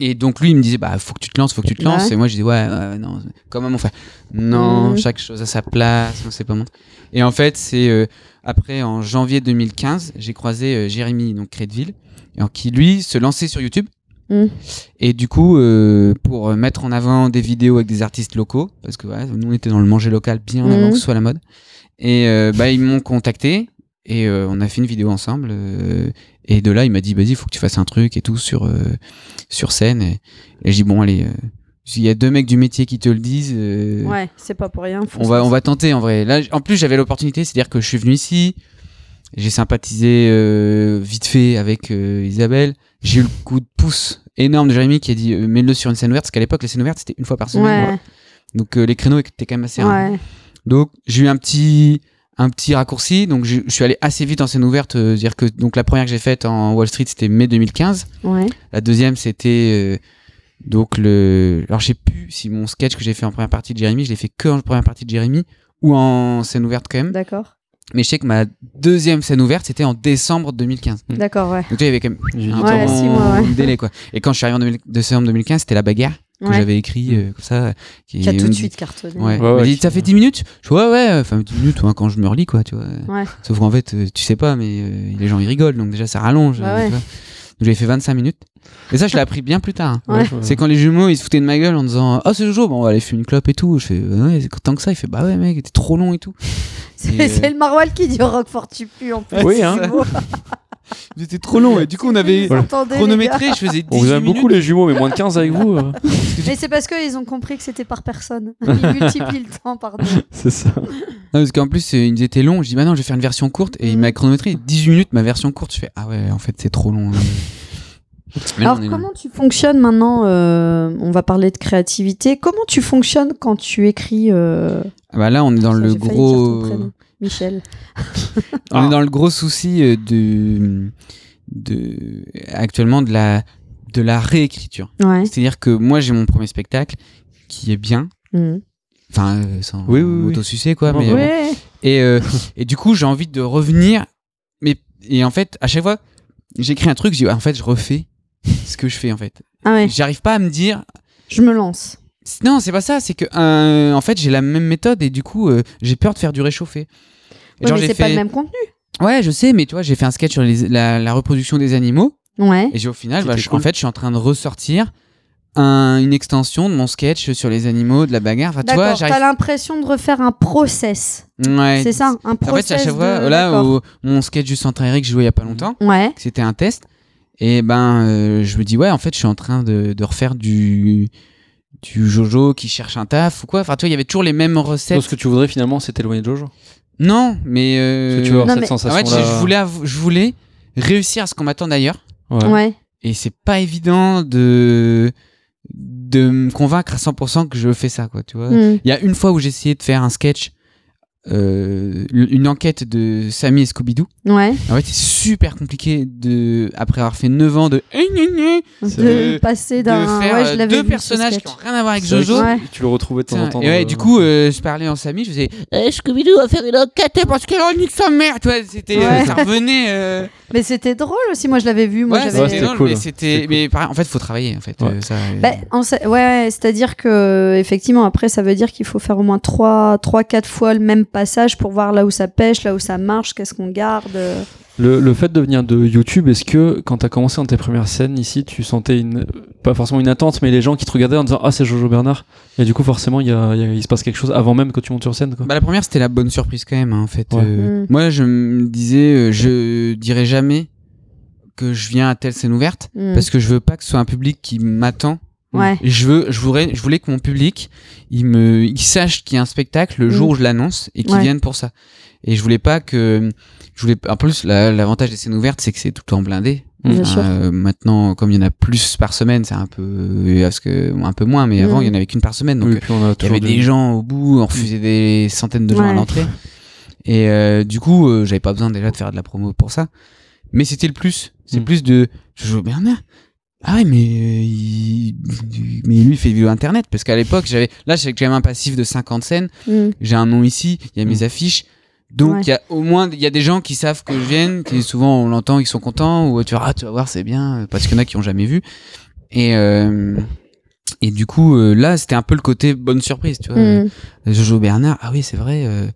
[SPEAKER 3] Et donc lui il me disait bah faut que tu te lances, faut que tu te lances.
[SPEAKER 2] Ouais.
[SPEAKER 3] Et moi je disais ouais, ouais, non, comme à mon frère. Non,
[SPEAKER 2] Mhm.
[SPEAKER 3] chaque chose à sa place, non, c'est pas mon. Et en fait c'est euh, après en janvier 2015 j'ai croisé euh, Jérémy donc Crédville, qui lui se lançait sur YouTube.
[SPEAKER 2] Mhm.
[SPEAKER 3] Et du coup, euh, pour mettre en avant des vidéos avec des artistes locaux, parce que ouais, nous on était dans le manger local bien
[SPEAKER 2] Mhm.
[SPEAKER 3] avant que ce soit la mode. Et bah, ils m'ont contacté et on a fait une vidéo ensemble. Et de là, il m'a dit, vas-y, faut que tu fasses un truc et tout sur, euh, sur scène. Et, et j'ai dit, bon, allez, euh, s'il y a deux mecs du métier qui te le disent, euh,
[SPEAKER 2] Ouais, c'est pas pour rien.
[SPEAKER 3] on, va, on va tenter en vrai. Là, en plus, j'avais l'opportunité, c'est-à-dire que je suis venu ici, j'ai sympathisé vite fait avec Isabelle. J'ai eu le coup de pouce énorme de Jérémy qui a dit, mets-le sur une scène ouverte, parce qu'à l'époque, les scènes ouvertes, c'était une fois par semaine.
[SPEAKER 2] Ouais,
[SPEAKER 3] Donc euh, les créneaux étaient quand même assez rares.
[SPEAKER 2] ouais.
[SPEAKER 3] Donc j'ai eu un petit un petit raccourci. Donc je je suis allé assez vite en scène ouverte. euh, dire que donc la première que j'ai faite en Wall Street c'était mai 2015.
[SPEAKER 2] ouais.
[SPEAKER 3] La deuxième c'était euh, donc le. Alors je sais plus si mon sketch que j'ai fait en première partie de Jérémy, je l'ai fait que en première partie de Jérémy ou en scène ouverte quand même.
[SPEAKER 2] D'accord.
[SPEAKER 3] Mais je sais que ma deuxième scène ouverte c'était en décembre 2015.
[SPEAKER 1] Mm.
[SPEAKER 2] D'accord, ouais.
[SPEAKER 3] Donc tu vois, il y avait quand même un
[SPEAKER 2] Ouais,
[SPEAKER 3] temps
[SPEAKER 2] six mois, ouais.
[SPEAKER 3] de délai quoi. Et quand je suis arrivé en 2000 décembre 2015 c'était la bagarre que
[SPEAKER 2] Ouais.
[SPEAKER 3] j'avais écrit euh, comme ça. Qui,
[SPEAKER 2] Qui a tout de
[SPEAKER 3] dit-
[SPEAKER 2] suite cartonné.
[SPEAKER 3] Ouais.
[SPEAKER 1] Ouais, ouais,
[SPEAKER 3] ça fait 10 minutes Je fais, ouais, ouais, enfin 10 minutes ouais, quand je me relis, quoi, tu vois.
[SPEAKER 2] Ouais.
[SPEAKER 3] Sauf qu'en fait, euh, tu sais pas, mais euh, les gens ils rigolent, donc déjà ça rallonge.
[SPEAKER 2] Bah
[SPEAKER 3] euh, tu vois. Donc j'avais fait 25 minutes. Et ça, je l'ai appris bien plus tard. hein.
[SPEAKER 2] Ouais.
[SPEAKER 3] C'est quand les jumeaux ils se foutaient de ma gueule en disant Oh, c'est Jojo, bon, on va aller fumer une clope et tout. Je fais Ouais, c'est tant que ça. Il fait Bah ouais, mec, t'es trop long et tout.
[SPEAKER 2] C'est
[SPEAKER 3] euh,
[SPEAKER 2] le Marwal qui dit Roquefort tu pues en plus.
[SPEAKER 1] Oui, hein.
[SPEAKER 2] Beau.
[SPEAKER 3] J'étais trop long. Et du coup, on avait
[SPEAKER 2] Vous
[SPEAKER 3] chronométré, je faisais 18
[SPEAKER 1] On vous aime
[SPEAKER 3] minutes.
[SPEAKER 1] beaucoup les jumeaux, mais moins de 15 avec vous. euh.
[SPEAKER 2] Mais c'est parce qu'ils ont compris que c'était par personne. Ils multiplient le temps par deux.
[SPEAKER 1] C'est ça.
[SPEAKER 3] Non, parce qu'en plus, euh, ils étaient longs. Je dis Bah non, je vais faire une version courte. Et il m'a chronométré 18 minutes, ma version courte. Je fais Ah ouais, en fait, c'est trop long. hein. Mais non,
[SPEAKER 2] Alors
[SPEAKER 3] on est-
[SPEAKER 2] comment tu fonctionnes maintenant euh, On va parler de créativité. Comment tu fonctionnes quand tu écris euh,
[SPEAKER 3] Ah bah là, on est dans
[SPEAKER 2] ça,
[SPEAKER 3] le
[SPEAKER 2] j'ai failli dire ton
[SPEAKER 3] gros.
[SPEAKER 2] prénom. Michel.
[SPEAKER 3] On
[SPEAKER 1] Ah.
[SPEAKER 3] est dans le gros souci euh, de, de actuellement de la de la réécriture.
[SPEAKER 2] Ouais.
[SPEAKER 3] C'est-à-dire que moi j'ai mon premier spectacle qui est bien,
[SPEAKER 2] Mhm.
[SPEAKER 3] enfin euh, sans
[SPEAKER 1] Oui, oui, oui.
[SPEAKER 3] m'autosucer, quoi. Mais, euh, et euh, et du coup j'ai envie de revenir, mais et en fait à chaque fois j'écris un truc, je dis en fait je refais ce que je fais en fait.
[SPEAKER 2] Ah ouais.
[SPEAKER 3] J'arrive pas à me dire
[SPEAKER 2] Je me lance.
[SPEAKER 3] Non c'est pas ça, c'est que euh, en fait j'ai la même méthode et du coup euh, j'ai peur de faire du réchauffé. Et
[SPEAKER 2] Ouais,
[SPEAKER 3] genre,
[SPEAKER 2] mais
[SPEAKER 3] j'ai
[SPEAKER 2] c'est pas
[SPEAKER 3] fait-
[SPEAKER 2] le même contenu.
[SPEAKER 3] Ouais, je sais, mais tu vois, j'ai fait un sketch sur les- la, la reproduction des animaux.
[SPEAKER 2] Ouais.
[SPEAKER 3] Et j'ai au final,
[SPEAKER 1] C'était
[SPEAKER 3] bah,
[SPEAKER 1] cool.
[SPEAKER 3] en fait, je suis en train de ressortir un- une extension de mon sketch sur les animaux, de la bagarre. Enfin, tu vois,
[SPEAKER 2] D'accord. T'as
[SPEAKER 3] j'arrive.
[SPEAKER 2] l'impression de refaire un process.
[SPEAKER 3] Ouais.
[SPEAKER 2] C'est ça, un
[SPEAKER 3] En
[SPEAKER 2] process.
[SPEAKER 3] fait, à chaque fois,
[SPEAKER 2] de-
[SPEAKER 3] là,
[SPEAKER 2] d'accord.
[SPEAKER 3] au- mon sketch du centre Eric, je jouais il y a pas longtemps,
[SPEAKER 2] Ouais.
[SPEAKER 3] c'était un test. Et ben, euh, je me dis, ouais, en fait, je suis en train de, de refaire du du Jojo qui cherche un taf ou quoi. Enfin, tu vois, il y avait toujours les mêmes recettes.
[SPEAKER 1] Donc, ce que tu voudrais finalement, c'est t'éloigner de Jojo?
[SPEAKER 3] Non, mais. euh,
[SPEAKER 1] Parce que tu veux avoir
[SPEAKER 2] Non,
[SPEAKER 1] cette
[SPEAKER 2] mais-
[SPEAKER 3] En
[SPEAKER 1] sensation
[SPEAKER 3] fait, je voulais, je voulais réussir à ce qu'on m'attend d'ailleurs.
[SPEAKER 1] Ouais.
[SPEAKER 2] Ouais.
[SPEAKER 3] Et c'est pas évident de de me convaincre à 100% que je fais ça, quoi, tu vois.
[SPEAKER 2] Mhm.
[SPEAKER 3] Il y a une fois où j'ai essayé de faire un sketch, euh, une enquête de Sammy et Scooby-Doo.
[SPEAKER 2] Ouais.
[SPEAKER 3] En fait, c'est super compliqué de, après avoir fait 9 ans de,
[SPEAKER 1] C'est
[SPEAKER 2] De
[SPEAKER 3] de-
[SPEAKER 2] passer
[SPEAKER 3] de
[SPEAKER 2] d'un.
[SPEAKER 3] faire
[SPEAKER 2] Ouais, je
[SPEAKER 3] euh, deux
[SPEAKER 2] vu,
[SPEAKER 3] personnages qui
[SPEAKER 2] sketch.
[SPEAKER 3] ont rien à voir avec Jojo.
[SPEAKER 2] Ouais.
[SPEAKER 1] Tu le retrouvais de temps en temps.
[SPEAKER 3] Et ouais, du coup, euh, je parlais en Sammy, je faisais eh, Scooby-Doo va faire une enquête parce qu'elle a nique sa mère. Tu vois, c'était,
[SPEAKER 2] Ouais.
[SPEAKER 3] ça revenait. euh,
[SPEAKER 2] Mais c'était drôle aussi. Moi, je l'avais vu. Moi,
[SPEAKER 3] ouais, c'était drôle,
[SPEAKER 1] cool.
[SPEAKER 3] mais c'était,
[SPEAKER 1] C'était cool.
[SPEAKER 3] mais pareil, en fait, faut travailler, en fait.
[SPEAKER 1] Ouais.
[SPEAKER 3] euh, ça, euh,
[SPEAKER 2] Bah, en sa- ouais, c'est-à-dire que effectivement après ça veut dire qu'il faut faire au moins 3 3 4 fois le même passage pour voir là où ça pêche, là où ça marche, qu'est-ce qu'on garde. euh.
[SPEAKER 1] Le, le fait de venir de YouTube, est-ce que quand t'as commencé dans tes premières scènes ici, tu sentais une, pas forcément une attente, mais les gens qui te regardaient en disant Ah, c'est Jojo Bernard Et du coup, forcément, il, y a, il y a- il se passe quelque chose avant même que tu montes sur scène. Quoi.
[SPEAKER 3] Bah, la première, c'était la bonne surprise quand même, hein, en fait.
[SPEAKER 1] Ouais.
[SPEAKER 3] Euh,
[SPEAKER 2] Mm.
[SPEAKER 3] Moi, je me disais, euh, je dirais jamais que je viens à telle scène ouverte
[SPEAKER 2] Hmm.
[SPEAKER 3] parce que je veux pas que ce soit un public qui m'attend.
[SPEAKER 2] Ouais.
[SPEAKER 3] Et je veux, je voudrais, je voulais que mon public, il me, il sache qu'il y a un spectacle le jour
[SPEAKER 2] Mm.
[SPEAKER 3] où je l'annonce et qu'il
[SPEAKER 2] Ouais.
[SPEAKER 3] vienne pour ça. Et je voulais pas que, je voulais, en plus, la- l'avantage des scènes ouvertes, c'est que c'est tout le temps blindé.
[SPEAKER 2] Bien sûr.
[SPEAKER 3] euh, maintenant, comme il y en a plus par semaine, c'est un peu, parce que, un peu moins, mais avant,
[SPEAKER 2] Mm.
[SPEAKER 3] il y en avait qu'une par semaine. Donc,
[SPEAKER 1] Oui, puis on a
[SPEAKER 3] il y avait des gens au bout, on refusait des centaines de gens à
[SPEAKER 2] Ouais.
[SPEAKER 3] l'entrée. Et euh, du coup, euh, j'avais pas besoin déjà de faire de la promo pour ça. Mais c'était le plus. C'est
[SPEAKER 1] Mm.
[SPEAKER 3] plus de Jojo Bernard. Ah ouais, mais euh, il... mais lui il fait des vidéos internet parce qu'à l'époque j'avais là j'ai quand même un passif de 50 scènes.
[SPEAKER 2] Hmm.
[SPEAKER 3] J'ai un nom ici, il y a mes
[SPEAKER 1] Mm.
[SPEAKER 3] affiches. Donc
[SPEAKER 2] Ouais.
[SPEAKER 3] il y a au moins il y a des gens qui savent que je viens, qui souvent on l'entend, ils sont contents ou tu vas ah, tu vas voir c'est bien parce qu'il y en a qui ont jamais vu. Et euh, et du coup euh, là c'était un peu le côté bonne surprise, tu vois.
[SPEAKER 2] Hmm.
[SPEAKER 3] Jojo Bernard, ah oui, c'est vrai. euh,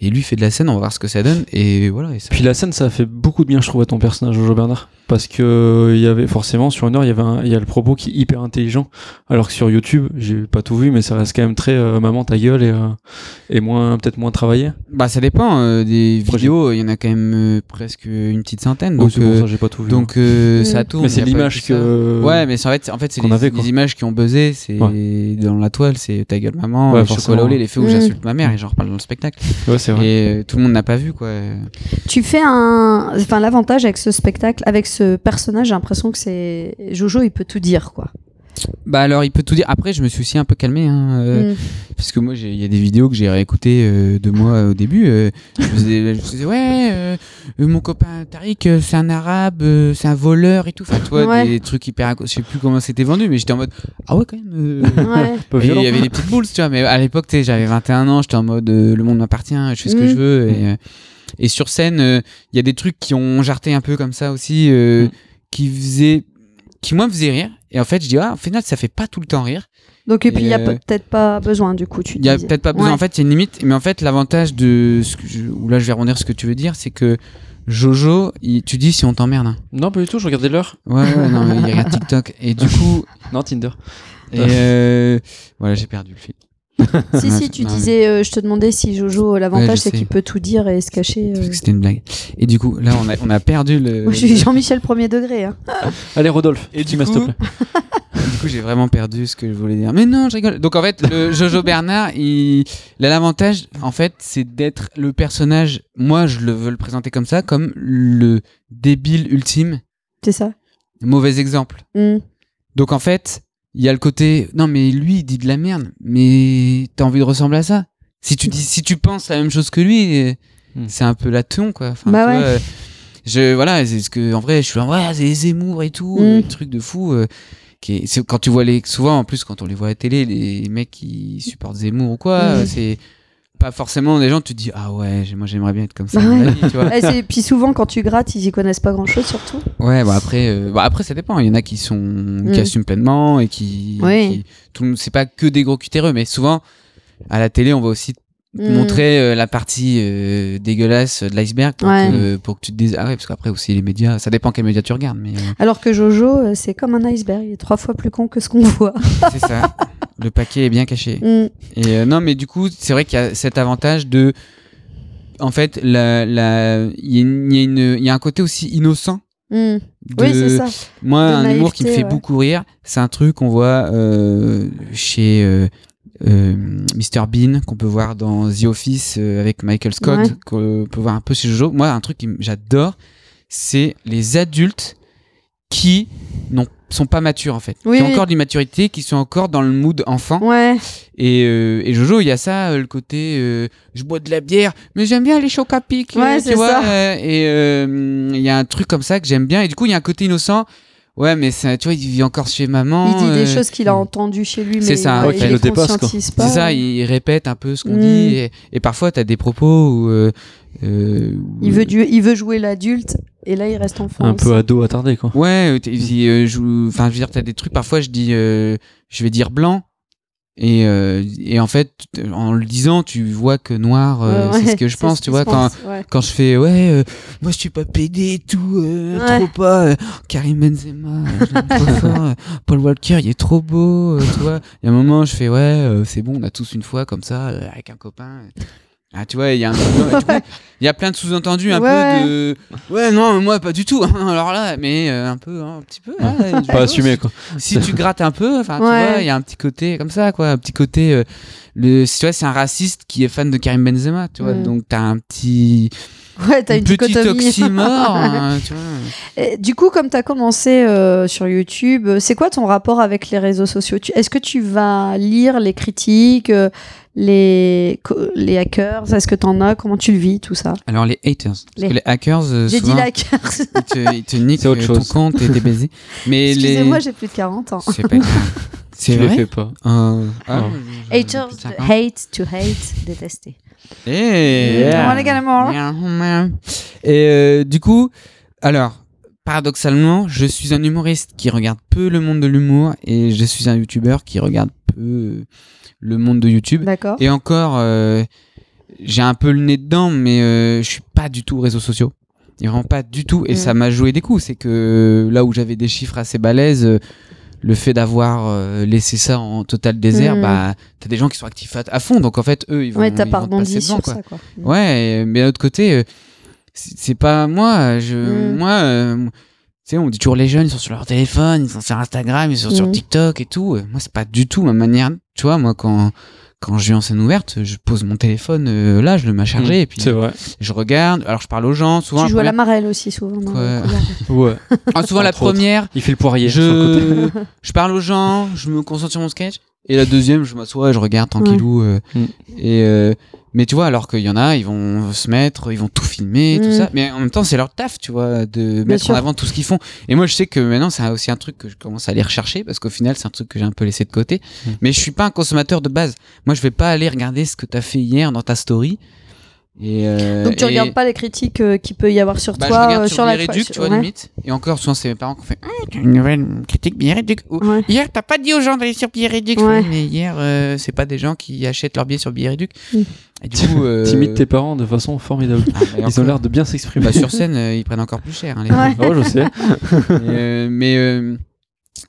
[SPEAKER 3] et lui fait de la scène, on va voir ce que ça donne. Et voilà. Et ça...
[SPEAKER 1] Puis la scène, ça a fait beaucoup de bien, je trouve, à ton personnage, Jojo Bernard. Parce que il y avait forcément sur une heure, il y avait un- il y a le propos qui est hyper intelligent. Alors que sur YouTube, j'ai pas tout vu, mais ça reste quand même très euh, maman ta gueule et, euh, et moins peut-être moins travaillé.
[SPEAKER 3] Bah ça dépend. euh, des
[SPEAKER 1] Projet.
[SPEAKER 3] vidéos, il y en a quand même euh, presque une petite centaine.
[SPEAKER 1] Donc pour
[SPEAKER 3] euh,
[SPEAKER 1] ça j'ai pas tout vu.
[SPEAKER 3] donc euh,
[SPEAKER 2] Mm.
[SPEAKER 3] ça tourne.
[SPEAKER 1] mais c'est l'image que.
[SPEAKER 3] Ouais, mais c'est- en fait, en fait c'est
[SPEAKER 1] qu'on
[SPEAKER 3] les,
[SPEAKER 1] avait,
[SPEAKER 3] les images qui ont buzzé. C'est dans la toile, c'est ta gueule maman,
[SPEAKER 1] Ouais,
[SPEAKER 3] chocolat au lait, les faits où
[SPEAKER 2] Mm.
[SPEAKER 3] j'insulte ma mère et j'en reparle dans le spectacle.
[SPEAKER 1] Ouais, c'est vrai.
[SPEAKER 3] Et euh, tout le monde n'a pas vu quoi.
[SPEAKER 2] Tu fais un. Enfin, l'avantage avec ce spectacle, avec ce personnage, j'ai l'impression que c'est. Jojo, il peut tout dire, quoi.
[SPEAKER 3] Bah alors il peut tout dire. Après je me suis aussi un peu calmé hein, euh,
[SPEAKER 2] Mm.
[SPEAKER 3] parce que moi j'ai- il y a des vidéos que j'ai réécoutées euh, de moi au début. euh, je, faisais, je faisais ouais mon copain Tariq c'est un arabe, euh, c'est un voleur et tout. Enfin tu vois
[SPEAKER 2] Ouais.
[SPEAKER 3] des trucs hyper. Je sais plus comment c'était vendu mais j'étais en mode ah ouais quand même. euh,
[SPEAKER 2] Ouais.
[SPEAKER 3] Et il y avait des petites boules, tu vois. Mais à l'époque, j'avais 21 ans, j'étais en mode euh, le monde m'appartient, je fais ce que
[SPEAKER 2] Mm.
[SPEAKER 3] je veux. Et, euh, et sur scène, euh, il y a des trucs qui ont jarté un peu comme ça aussi, euh,
[SPEAKER 1] Mm.
[SPEAKER 3] qui faisaient, qui moi me faisaient rire. Et en fait, je dis, ah, au final, ça fait pas tout le temps rire.
[SPEAKER 2] Donc, et puis, il y a
[SPEAKER 3] euh,
[SPEAKER 2] peut-être pas besoin, du coup, tu
[SPEAKER 3] Il y a peut-être pas besoin.
[SPEAKER 2] Ouais.
[SPEAKER 3] En fait, il y a une limite. Mais en fait, l'avantage de ce que je, ou là, je vais rebondir ce que tu veux dire, c'est que Jojo, il- tu dis si on t'emmerde. hein.
[SPEAKER 1] Non, pas du tout, je regardais l'heure.
[SPEAKER 3] Ouais, ouais, non, mais il regarde TikTok. Et du coup,
[SPEAKER 1] Non, Tinder.
[SPEAKER 3] et euh, voilà, j'ai perdu le fil.
[SPEAKER 2] Si, si, tu
[SPEAKER 3] Non,
[SPEAKER 2] disais, euh, je te demandais si Jojo,
[SPEAKER 3] Ouais,
[SPEAKER 2] l'avantage, c'est qu'il peut tout dire et se cacher. Euh.
[SPEAKER 3] c'était une blague. Et du coup, là, on a, on a perdu le.
[SPEAKER 2] Moi, je suis Jean-Michel premier degré. Hein.
[SPEAKER 1] Allez, Rodolphe,
[SPEAKER 3] Et
[SPEAKER 1] tu m'as, s'il te
[SPEAKER 3] coup-
[SPEAKER 1] plaît.
[SPEAKER 3] Du coup, j'ai vraiment perdu ce que je voulais dire. Mais non, je rigole. Donc en fait, le Jojo Bernard, il, il a l'avantage, en fait, c'est d'être le personnage. Moi, je le veux le présenter comme ça, comme le débile ultime,
[SPEAKER 2] C'est ça
[SPEAKER 3] mauvais exemple.
[SPEAKER 2] Mm.
[SPEAKER 3] Donc en fait, il y a le côté, non mais lui, il dit de la merde, mais t'as envie de ressembler à ça. Si tu dis, si tu penses la même chose que lui, euh,
[SPEAKER 1] Hmm.
[SPEAKER 3] c'est un peu la ton quoi. Enfin,
[SPEAKER 2] Bah
[SPEAKER 3] tu
[SPEAKER 2] ouais.
[SPEAKER 3] vois, je voilà, c'est ce que en vrai, je suis là, ouais, c'est Zemmour et tout,
[SPEAKER 2] Mm.
[SPEAKER 3] trucs de fou. euh, qui est- c'est quand tu vois les, souvent en plus quand on les voit à la télé, les mecs qui supportent Zemmour ou quoi,
[SPEAKER 2] Mm.
[SPEAKER 3] euh, c'est pas forcément des gens. Tu te dis, ah ouais, moi j'aimerais bien être comme ça.
[SPEAKER 2] Bah
[SPEAKER 3] dans la
[SPEAKER 2] ouais.
[SPEAKER 3] vie, tu vois.
[SPEAKER 2] Et c'est- puis souvent, quand tu grattes, ils y connaissent pas grand-chose, surtout.
[SPEAKER 3] Ouais, bah après, euh, bah après ça dépend. Il y en a qui sont
[SPEAKER 2] Mm.
[SPEAKER 3] qui assument pleinement et qui,
[SPEAKER 2] Oui.
[SPEAKER 3] qui- c'est pas que des gros cutéreux, mais souvent à la télé on va aussi
[SPEAKER 2] Mm.
[SPEAKER 3] montrer euh, la partie euh, dégueulasse de l'iceberg pour,
[SPEAKER 2] Ouais.
[SPEAKER 3] que, pour que tu te dises ah ouais parce qu'après aussi les médias, ça dépend quels médias tu regardes, mais
[SPEAKER 2] Alors que Jojo, c'est comme un iceberg. Il est trois fois plus con que ce qu'on voit.
[SPEAKER 3] c'est ça. Le paquet est bien caché.
[SPEAKER 2] Mm.
[SPEAKER 3] Et euh, non, mais du coup, c'est vrai qu'il y a cet avantage de. En fait, la, la, il y, a une- il y a une- il y a un côté aussi innocent.
[SPEAKER 2] Mm.
[SPEAKER 3] De,
[SPEAKER 2] Oui, c'est ça.
[SPEAKER 3] Moi,
[SPEAKER 2] De
[SPEAKER 3] un humour qui me
[SPEAKER 2] naïveté,
[SPEAKER 3] fait
[SPEAKER 2] ouais.
[SPEAKER 3] beaucoup rire, c'est un truc qu'on voit euh, chez euh, euh, Mr Bean, qu'on peut voir dans The Office avec Michael Scott,
[SPEAKER 2] Ouais.
[SPEAKER 3] qu'on peut voir un peu chez Jojo. Moi, un truc que j'adore, c'est les adultes qui n'ont sont pas matures en fait,
[SPEAKER 2] Oui,
[SPEAKER 3] qui ont
[SPEAKER 2] oui.
[SPEAKER 3] encore de l'immaturité, qui sont encore dans le mood enfant.
[SPEAKER 2] Ouais.
[SPEAKER 3] Et, euh, et Jojo, il y a ça, euh, le côté euh, je bois de la bière, mais j'aime bien les chocs à pic.
[SPEAKER 2] Ouais, c'est
[SPEAKER 3] tu vois.
[SPEAKER 2] ça.
[SPEAKER 3] euh, et euh, il y a un truc comme ça que j'aime bien. Et du coup, il y a un côté innocent. Ouais, mais ça, tu vois, il vit encore chez maman.
[SPEAKER 2] Il dit des choses qu'il a entendues chez lui, mais
[SPEAKER 3] C'est ça,
[SPEAKER 2] ouais, il
[SPEAKER 3] qu'il
[SPEAKER 2] les
[SPEAKER 1] ne dépasse, quoi.
[SPEAKER 2] conscientise pas.
[SPEAKER 3] C'est ça, il répète un peu ce qu'on
[SPEAKER 2] Mm.
[SPEAKER 3] dit. Et, et parfois, tu as des propos où. euh, euh, où-
[SPEAKER 2] Il veut, du... il veut jouer l'adulte, et là, il reste enfant.
[SPEAKER 1] Un
[SPEAKER 2] aussi.
[SPEAKER 1] peu ado attardé, quoi.
[SPEAKER 3] Ouais, euh, euh, je- enfin, je veux dire, t'as des trucs. Parfois, je dis, euh, je vais dire blanc. Et, euh, et en fait, en le disant, tu vois que noir, euh,
[SPEAKER 2] Ouais,
[SPEAKER 3] c'est
[SPEAKER 2] ouais,
[SPEAKER 3] ce que je pense, tu vois, quand,
[SPEAKER 2] pense, ouais.
[SPEAKER 3] quand je fais ouais euh, moi je suis pas pédé et tout euh,
[SPEAKER 2] Ouais.
[SPEAKER 3] trop pas euh, Karim Benzema je l'aime trop fort euh, Paul Walker il est trop beau euh, tu vois il y a un moment je fais ouais euh, c'est bon on a tous une fois comme ça euh, avec un copain ah tu vois il y a un il y a plein de sous-entendus un
[SPEAKER 2] Ouais.
[SPEAKER 3] peu de ouais non moi pas du tout alors là mais euh, un peu hein, un petit peu hein,
[SPEAKER 1] Pas assumé, quoi.
[SPEAKER 3] si tu grattes un peu, enfin, tu vois, il y a un petit côté comme ça, quoi, un petit côté. euh, le, tu vois, c'est un raciste qui est fan de Karim Benzema, tu vois,
[SPEAKER 2] Mm.
[SPEAKER 3] donc t'as un petit,
[SPEAKER 2] Ouais, t'as une
[SPEAKER 3] petit
[SPEAKER 2] dichotomie.
[SPEAKER 3] oxymore, hein, tu vois.
[SPEAKER 2] Et du coup, comme tu as commencé euh, sur YouTube, euh, c'est quoi ton rapport avec les réseaux sociaux? Est-ce que tu vas lire les critiques, euh, les, hackers? Est-ce que tu en as? Comment tu le vis, tout ça?
[SPEAKER 3] Alors les haters, parce
[SPEAKER 2] Les-
[SPEAKER 3] que les hackers, euh,
[SPEAKER 2] J'ai dit les hackers.
[SPEAKER 3] ils te, ils te niquent
[SPEAKER 1] autre
[SPEAKER 3] euh, ton
[SPEAKER 1] chose.
[SPEAKER 3] compte et t'es baisé. Mais les,
[SPEAKER 2] Excusez-moi, j'ai plus de 40 ans.
[SPEAKER 3] c'est pas grave. C'est vrai?
[SPEAKER 1] fais pas.
[SPEAKER 3] Euh, ah, j'ai-
[SPEAKER 2] Haters,
[SPEAKER 3] j'ai plus de 50.
[SPEAKER 2] hate to hate, détester. Yeah. I wanna get more?
[SPEAKER 3] Yeah. Et euh, du coup, alors, paradoxalement, je suis un humoriste qui regarde peu le monde de l'humour et je suis un youtubeur qui regarde peu le monde de YouTube.
[SPEAKER 2] D'accord
[SPEAKER 3] Et encore, euh, j'ai un peu le nez dedans, mais euh, je suis pas du tout réseaux sociaux. Et vraiment pas du tout. Et
[SPEAKER 2] Mm.
[SPEAKER 3] ça m'a joué des coups. C'est que là où j'avais des chiffres assez balèzes, euh, le fait d'avoir euh, laissé ça en total désert,
[SPEAKER 2] Mm.
[SPEAKER 3] bah t'as des gens qui sont actifs à, à fond. Donc en fait, eux, ils vont,
[SPEAKER 2] Ouais, t'as
[SPEAKER 3] ils
[SPEAKER 2] pas
[SPEAKER 3] vont te
[SPEAKER 2] rebondi
[SPEAKER 3] passer devant,
[SPEAKER 2] sur
[SPEAKER 3] quoi.
[SPEAKER 2] ça, quoi.
[SPEAKER 3] Ouais, mais d'un autre côté, euh, c'est pas moi. Je,
[SPEAKER 2] Mm.
[SPEAKER 3] Moi, euh, sais, on dit toujours les jeunes, ils sont sur leur téléphone, ils sont sur Instagram, ils sont sur
[SPEAKER 2] Mm.
[SPEAKER 3] TikTok et tout. Euh, Moi, c'est pas du tout ma manière. Tu vois, moi, quand quand je vais en scène ouverte, je pose mon téléphone euh, là, je le mets à charger et puis
[SPEAKER 1] vrai.
[SPEAKER 3] je regarde. Alors, je parle aux gens. Souvent,
[SPEAKER 2] Tu joues à la marelle aussi, souvent.
[SPEAKER 3] Ouais. Ah, souvent la
[SPEAKER 1] autres.
[SPEAKER 3] première,
[SPEAKER 1] Il fait le poirier. sur le côté.
[SPEAKER 3] je je parle aux gens, je me concentre sur mon sketch. Et la deuxième, je m'assois, et je regarde tranquillou. euh,
[SPEAKER 1] Mm.
[SPEAKER 3] et euh, mais tu vois, alors qu'il y en a, ils vont se mettre, ils vont tout filmer, tout
[SPEAKER 2] Mm.
[SPEAKER 3] ça. Mais en même temps, c'est leur taf, tu vois, de mettre
[SPEAKER 2] sûr.
[SPEAKER 3] en avant tout ce qu'ils font. Et moi, je sais que maintenant, c'est aussi un truc que je commence à aller rechercher parce qu'au final, c'est un truc que j'ai un peu laissé de côté.
[SPEAKER 1] Mm.
[SPEAKER 3] Mais je suis pas un consommateur de base. Moi, je vais pas aller regarder ce que t'as fait hier dans ta story. Et euh,
[SPEAKER 2] Donc tu
[SPEAKER 3] et-
[SPEAKER 2] regardes pas les critiques euh, qu'il peut y avoir sur
[SPEAKER 3] bah,
[SPEAKER 2] toi
[SPEAKER 3] je
[SPEAKER 2] euh,
[SPEAKER 3] sur,
[SPEAKER 2] sur la
[SPEAKER 3] Biréduc, tu vois,
[SPEAKER 2] ouais.
[SPEAKER 3] limite. Et encore, souvent, c'est mes parents qui ont fait Ah, tu as une nouvelle critique Biréduc. Ou,
[SPEAKER 2] Ouais.
[SPEAKER 3] Hier, t'as pas dit aux gens d'aller sur Biréduc.
[SPEAKER 2] Ouais.
[SPEAKER 3] Mais hier, euh, c'est pas des gens qui achètent leur billet sur Biréduc.
[SPEAKER 2] Mm.
[SPEAKER 3] Et du coup. Euh...
[SPEAKER 1] T'imites tes parents de façon formidable.
[SPEAKER 3] ah, bah,
[SPEAKER 1] Ils ont l'air de bien s'exprimer.
[SPEAKER 3] bah, sur scène, euh, ils prennent encore plus cher. hein, les
[SPEAKER 2] Ouais.
[SPEAKER 1] Oh, je sais.
[SPEAKER 3] Euh, mais euh,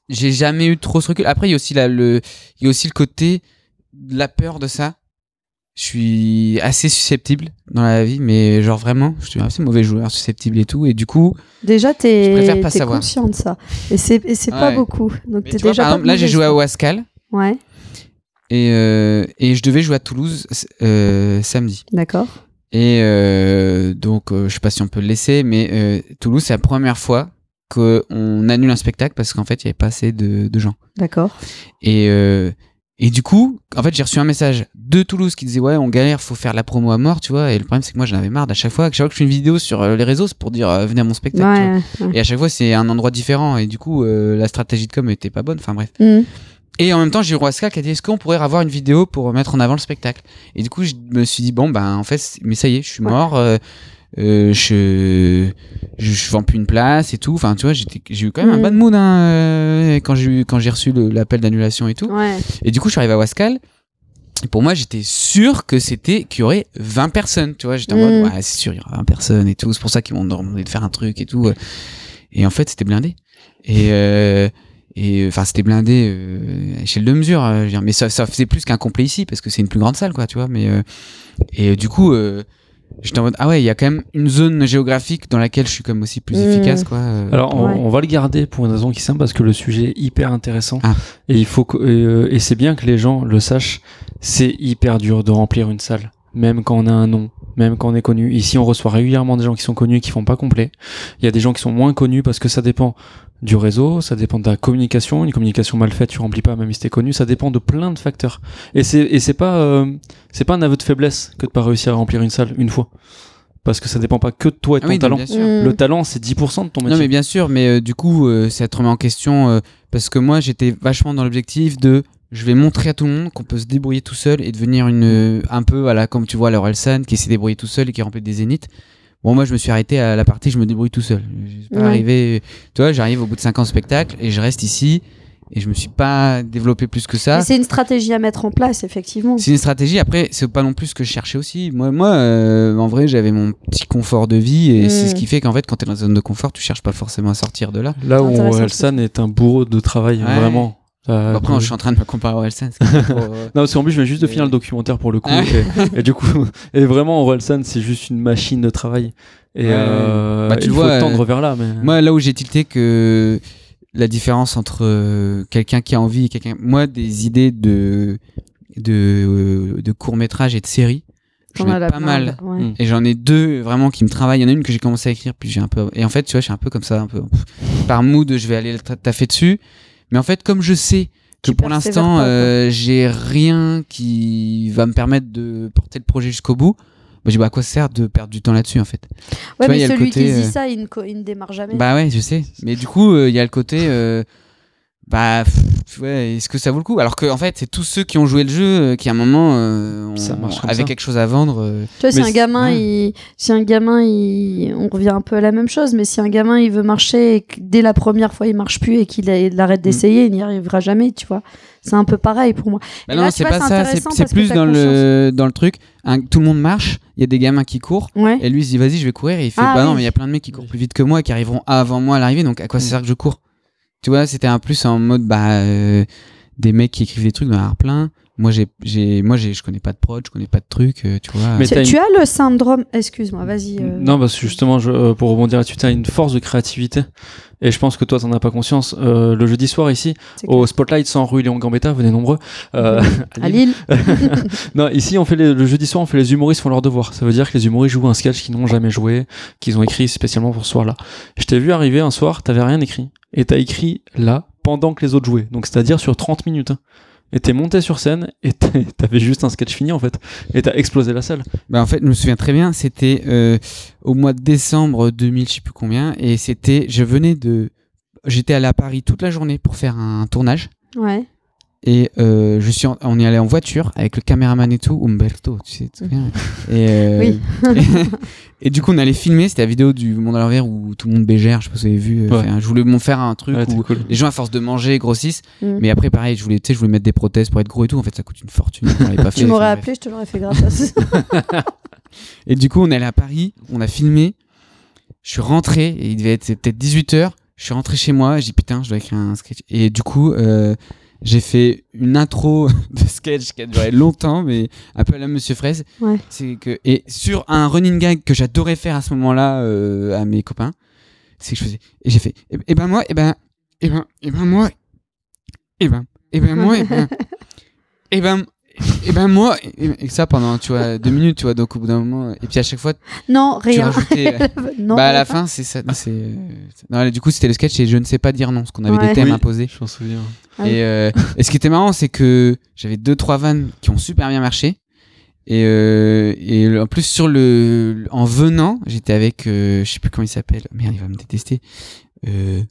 [SPEAKER 3] j'ai jamais eu trop ce recul. Après, il y a aussi la, le, il y a aussi le côté de la peur de ça. Je suis assez susceptible dans la vie, mais genre vraiment, je suis un assez mauvais joueur, susceptible et tout. Et du coup,
[SPEAKER 2] Déjà,
[SPEAKER 3] Je préfère
[SPEAKER 2] t'es conscient de ça. Et c'est et c'est pas
[SPEAKER 3] Ouais.
[SPEAKER 2] beaucoup. Donc t'es
[SPEAKER 3] tu vois,
[SPEAKER 2] déjà
[SPEAKER 3] par exemple, là, j'ai joué à
[SPEAKER 2] quoi.
[SPEAKER 3] Wascal
[SPEAKER 2] Ouais,
[SPEAKER 3] et, euh, et je devais jouer à Toulouse euh, samedi.
[SPEAKER 2] d'accord.
[SPEAKER 3] Et euh, donc, je sais pas si on peut le laisser, mais Toulouse, c'est la première fois qu'on annule un spectacle parce qu'en fait, il y avait pas assez de, de gens.
[SPEAKER 2] D'accord.
[SPEAKER 3] Et, et du coup, en fait, j'ai reçu un message de Toulouse qui disait Ouais, on galère, faut faire la promo à mort, tu vois. Et le problème, c'est que moi, j'en avais marre d'à chaque fois. À chaque fois que je fais une vidéo sur euh, les réseaux, c'est pour dire euh, Venez à mon spectacle. tu vois.
[SPEAKER 2] Ouais.
[SPEAKER 3] Et à chaque fois, c'est un endroit différent. Et du coup, euh, la stratégie de com était pas bonne. Enfin, bref.
[SPEAKER 2] Mm.
[SPEAKER 3] Et en même temps, j'ai eu Roisca qui a dit Est-ce qu'on pourrait avoir une vidéo pour mettre en avant le spectacle? Et du coup, je me suis dit Bon, ben, en fait, mais ça y est, je suis mort. euh, euh, je, je, je vends plus une place et tout. Enfin, tu vois, j'ai eu quand même un
[SPEAKER 2] Mhm.
[SPEAKER 3] bad mood hein, euh, quand j'ai quand j'ai reçu l'appel d'annulation et tout.
[SPEAKER 2] Ouais.
[SPEAKER 3] Et du coup, je suis arrivé à Wascal. Et pour moi, j'étais sûr que c'était qu'il y aurait 20 personnes. Tu vois, j'étais en
[SPEAKER 2] Mm.
[SPEAKER 3] mode, ouais, c'est sûr, il y aura 20 personnes et tout. C'est pour ça qu'ils m'ont demandé de faire un truc et tout. Et en fait, c'était blindé. Et, euh, et enfin, c'était blindé euh, à échelle de mesure. euh, mais ça, ça faisait plus qu'un complet ici parce que c'est une plus grande salle, quoi, tu vois. Mais, euh, et euh, du coup, euh, j'étais en mode, ah ouais, il y a quand même une zone géographique dans laquelle je suis comme aussi plus
[SPEAKER 2] Mm.
[SPEAKER 3] efficace, quoi. euh.
[SPEAKER 1] Alors, on,
[SPEAKER 2] Ouais.
[SPEAKER 1] on va le garder pour une raison qui est simple parce que le sujet est hyper intéressant.
[SPEAKER 3] Ah.
[SPEAKER 1] Et il faut que- et, euh, et c'est bien que les gens le sachent. C'est hyper dur de remplir une salle, même quand on a un nom, même quand on est connu. Ici, on reçoit régulièrement des gens qui sont connus et qui font pas complet. Il y a des gens qui sont moins connus parce que ça dépend du réseau, ça dépend de la communication. Une communication mal faite, tu remplis pas même si t'es connu. Ça dépend de plein de facteurs. Et c'est et c'est pas euh, c'est pas un aveu de faiblesse que de pas réussir à remplir une salle une fois. Parce que ça dépend pas que de toi et de
[SPEAKER 3] Ah
[SPEAKER 1] ton
[SPEAKER 3] oui,
[SPEAKER 1] talent. Le talent, c'est 10% de ton métier.
[SPEAKER 3] Non, mais bien sûr, mais euh, du coup, euh, ça te remet en question euh, parce que moi, j'étais vachement dans l'objectif de je vais montrer à tout le monde qu'on peut se débrouiller tout seul et devenir une un peu voilà comme tu vois Laurel San qui s'est débrouillé tout seul et qui remplit des zéniths. Bon, moi, je me suis arrêté à la partie je me débrouille tout seul. Je suis pas
[SPEAKER 2] Ouais.
[SPEAKER 3] arrivé, tu vois, j'arrive au bout de 5 ans de spectacle et je reste ici et je me suis pas développé plus que ça.
[SPEAKER 2] C'est une stratégie à mettre en place, effectivement.
[SPEAKER 3] C'est une stratégie. Après, c'est pas non plus ce que je cherchais aussi. Moi, moi euh, en vrai, j'avais mon petit confort de vie et
[SPEAKER 2] Mm.
[SPEAKER 3] c'est ce qui fait qu'en fait, quand t'es dans une zone de confort, tu cherches pas forcément à sortir de là.
[SPEAKER 1] Là où Orelsan est un bourreau de travail,
[SPEAKER 3] Ouais.
[SPEAKER 1] vraiment. Euh,
[SPEAKER 3] Après, non, je suis en train de me comparer est trop, euh,
[SPEAKER 1] Non, parce qu'en plus, je viens juste de finir le documentaire pour le coup.
[SPEAKER 3] Ah.
[SPEAKER 1] et, et du coup, et vraiment, Orelsan, c'est juste une machine de travail. Et
[SPEAKER 3] Ouais.
[SPEAKER 1] euh,
[SPEAKER 3] Bah, tu
[SPEAKER 1] il
[SPEAKER 3] vois,
[SPEAKER 1] faut tendre vers là. Mais...
[SPEAKER 3] Moi, là où j'ai tilté que la différence entre quelqu'un qui a envie et quelqu'un. Moi, des idées de, de, de courts-métrages et de séries, j'en ai pas mal.
[SPEAKER 2] ouais.
[SPEAKER 1] Mm.
[SPEAKER 3] Et j'en ai deux vraiment qui me travaillent. Il y en a une que j'ai commencé à écrire, puis j'ai un peu. Et en fait, tu vois, je suis un peu comme ça, un peu par mood, je vais aller le ta- taffer dessus. Mais en fait, comme je sais que pour l'instant, euh, j'ai rien qui va me permettre de porter le projet jusqu'au bout, bah, je dis, bah, à quoi ça sert de perdre du temps là-dessus, en fait
[SPEAKER 2] Ouais, mais celui
[SPEAKER 3] côté,
[SPEAKER 2] qui dit
[SPEAKER 3] euh,
[SPEAKER 2] ça, il ne, co- il ne démarre jamais.
[SPEAKER 3] Bah ouais, je sais. Mais du coup, euh, il y a le côté. Bah, pff, ouais, est-ce que ça vaut le coup? Alors que, en fait, c'est tous ceux qui ont joué le jeu euh, qui, à un moment, euh, ont-
[SPEAKER 1] Ça marche
[SPEAKER 3] avaient
[SPEAKER 1] ça.
[SPEAKER 3] quelque chose à vendre. euh,
[SPEAKER 2] Tu vois, si un gamin,
[SPEAKER 3] ouais.
[SPEAKER 2] il, si un gamin, il, on revient un peu à la même chose, mais si un gamin, il veut marcher et que dès la première fois, il marche plus et qu'il a- il arrête d'essayer, il n'y arrivera jamais, tu vois. C'est un peu pareil pour moi.
[SPEAKER 3] Bah
[SPEAKER 2] Et
[SPEAKER 3] non, c'est
[SPEAKER 2] vois,
[SPEAKER 3] pas
[SPEAKER 2] c'est
[SPEAKER 3] ça.
[SPEAKER 2] intéressant
[SPEAKER 3] C'est plus dans le, dans le truc. un- tout le monde marche, il y a des gamins qui courent.
[SPEAKER 2] Ouais.
[SPEAKER 3] Et lui, il se dit, vas-y, je vais courir. Et il fait,
[SPEAKER 2] Ah
[SPEAKER 3] bah non, mais il y a plein de mecs qui courent plus vite que moi, qui arriveront avant moi à l'arrivée. Donc à quoi ça
[SPEAKER 1] Mm.
[SPEAKER 3] sert que je cours? Tu vois, c'était un plus en mode, bah, euh, des mecs qui écrivent des trucs dans l'art plein. Moi, j'ai, j'ai, moi, j'ai, je connais pas de prod, je connais pas de trucs, euh, tu vois.
[SPEAKER 1] Mais
[SPEAKER 2] Tu, as le syndrome. Excuse-moi, vas-y. euh.
[SPEAKER 1] Non, parce que justement, je, euh, pour rebondir là-dessus, t'as une force de créativité. Et je pense que toi, t'en as pas conscience. Euh, le jeudi soir, ici, au Spotlight sans rue Léon Gambetta, venez nombreux. Euh,
[SPEAKER 2] clair. à Lille.
[SPEAKER 1] non, ici, on fait les- le jeudi soir, on fait les humoristes font leur devoir. Ça veut dire que les humoristes jouent un sketch qu'ils n'ont jamais joué, qu'ils ont écrit spécialement pour ce soir-là. Je t'ai vu arriver un soir, t'avais rien écrit. Et t'as écrit là, pendant que les autres jouaient. Donc, c'est-à-dire sur 30 minutes. Et t'es monté sur scène et t'avais juste un sketch fini en fait. Et t'as explosé la salle.
[SPEAKER 3] Bah en fait, je me souviens très bien, c'était euh, au mois de décembre 2000, je sais plus combien, et c'était, je venais de, j'étais allé à Paris toute la journée pour faire un tournage,
[SPEAKER 2] Ouais.
[SPEAKER 3] Et euh, je suis, en- on est allé en voiture avec le caméraman et tout, Umberto, tu sais, très bien. Et, euh,
[SPEAKER 2] Oui.
[SPEAKER 3] et, du coup, on allait filmer, c'était la vidéo du Monde à l'envers où tout le monde bégère, je sais pas si vous avez vu. euh,
[SPEAKER 1] Ouais.
[SPEAKER 3] enfin, je voulais m'en faire un truc
[SPEAKER 1] Ouais,
[SPEAKER 3] où
[SPEAKER 1] cool.
[SPEAKER 3] les gens à force de manger grossissent,
[SPEAKER 2] Mm.
[SPEAKER 3] mais après pareil, je voulais, tu sais, je voulais mettre des prothèses pour être gros et tout. En fait, ça coûte une fortune. On l'avait pas fait.
[SPEAKER 2] Tu m'aurais
[SPEAKER 3] bref.
[SPEAKER 2] appelé, je te l'aurais fait gratos.
[SPEAKER 3] Et du coup, on est allé à Paris, on a filmé. Je suis rentré, et il devait être peut-être 18h. Je suis rentré chez moi, j'ai dit putain, je dois écrire un sketch. Et du coup, euh, j'ai fait une intro de sketch qui a duré longtemps, mais un peu à la Monsieur Fraise.
[SPEAKER 2] Ouais.
[SPEAKER 3] C'est que et sur un running gag que j'adorais faire à ce moment-là euh, à mes copains, c'est que je faisais. Et j'ai fait. Et, et ben moi, et ben, et ben, et ben moi, et ben, et ben moi, et ben, et ben. Et ben moi, et, et ça pendant tu vois deux minutes, tu vois, donc au bout d'un moment, et puis à chaque fois
[SPEAKER 2] non,
[SPEAKER 3] tu
[SPEAKER 2] rien.
[SPEAKER 3] rajoutais,
[SPEAKER 2] non,
[SPEAKER 3] bah à la fin c'est ça, c'est, euh, non, du coup c'était le sketch et je ne sais pas dire non, parce qu'on avait
[SPEAKER 2] Ouais.
[SPEAKER 3] des thèmes
[SPEAKER 1] Oui.
[SPEAKER 3] imposés.
[SPEAKER 1] Je m'en souviens.
[SPEAKER 2] Ah
[SPEAKER 3] Et, euh, et ce qui était marrant, c'est que j'avais deux trois vannes qui ont super bien marché. Et, euh, en plus sur le, en venant, j'étais avec, euh, je sais plus comment il s'appelle. Merde, il va me détester. Euh,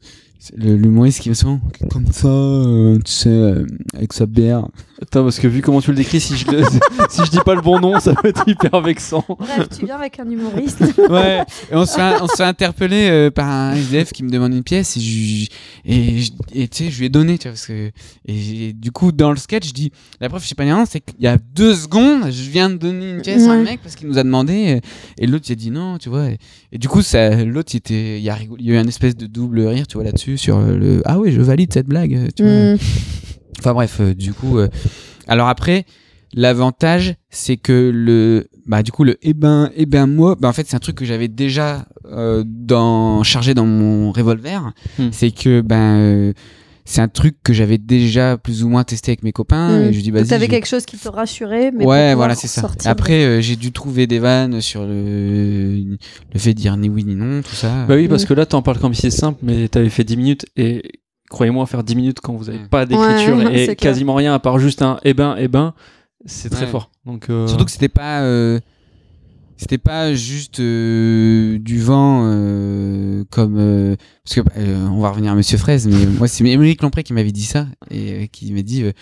[SPEAKER 3] l'humoriste qui me souvent comme ça, euh, tu sais, avec sa bière.
[SPEAKER 1] Attends, parce que vu comment tu le décris, si je, si je dis pas le bon nom, ça va être hyper vexant.
[SPEAKER 2] Bref, tu viens avec un humoriste.
[SPEAKER 3] Ouais. Et on se fait, on se fait interpeller euh, par un SDF qui me demande une pièce et je, et, je- et tu sais, je lui ai donné, tu vois, parce que et, du coup dans le sketch, je dis la preuve, je sais pas rien, c'est qu'il y a deux secondes, je viens de donner une pièce à un mec parce qu'il nous a demandé euh, et l'autre il a dit non, tu vois. Et, et du coup, ça, l'autre il était, il y a, il y a eu un espèce de double rire, tu vois là-dessus sur le ah oui, je valide cette blague, tu vois.
[SPEAKER 2] Mm.
[SPEAKER 3] Enfin bref, euh, du coup. euh, alors après, l'avantage, c'est que le. Bah, du coup, le eh ben, eh ben moi, bah, en fait, c'est un truc que j'avais déjà euh, dans, chargé dans mon revolver.
[SPEAKER 1] Hmm.
[SPEAKER 3] C'est que, ben. euh, c'est un truc que j'avais déjà plus ou moins testé avec mes copains.
[SPEAKER 2] Mm.
[SPEAKER 3] Et je dis.
[SPEAKER 2] T'avais
[SPEAKER 3] je-
[SPEAKER 2] quelque chose qui te rassurait, mais pour
[SPEAKER 3] ouais, voilà, c'est ça. Après, euh, j'ai dû trouver des vannes sur le, le fait de dire ni oui ni non, tout ça.
[SPEAKER 1] Bah oui, parce
[SPEAKER 2] Mm.
[SPEAKER 1] que là, t'en parles comme si c'est simple, mais t'avais fait 10 minutes et croyez-moi, faire 10 minutes quand vous avez
[SPEAKER 3] Ouais.
[SPEAKER 1] pas d'écriture
[SPEAKER 2] Ouais,
[SPEAKER 1] et
[SPEAKER 2] clair.
[SPEAKER 1] quasiment rien à part juste un eh ben, eh ben, c'est très
[SPEAKER 3] Ouais.
[SPEAKER 1] fort. Donc, euh,
[SPEAKER 3] Surtout que c'était pas euh, c'était pas juste euh, du vent euh, comme euh, parce que euh, on va revenir à Monsieur Fraise mais moi c'est Émeric Lompré qui m'avait dit ça et euh, qui m'a dit euh,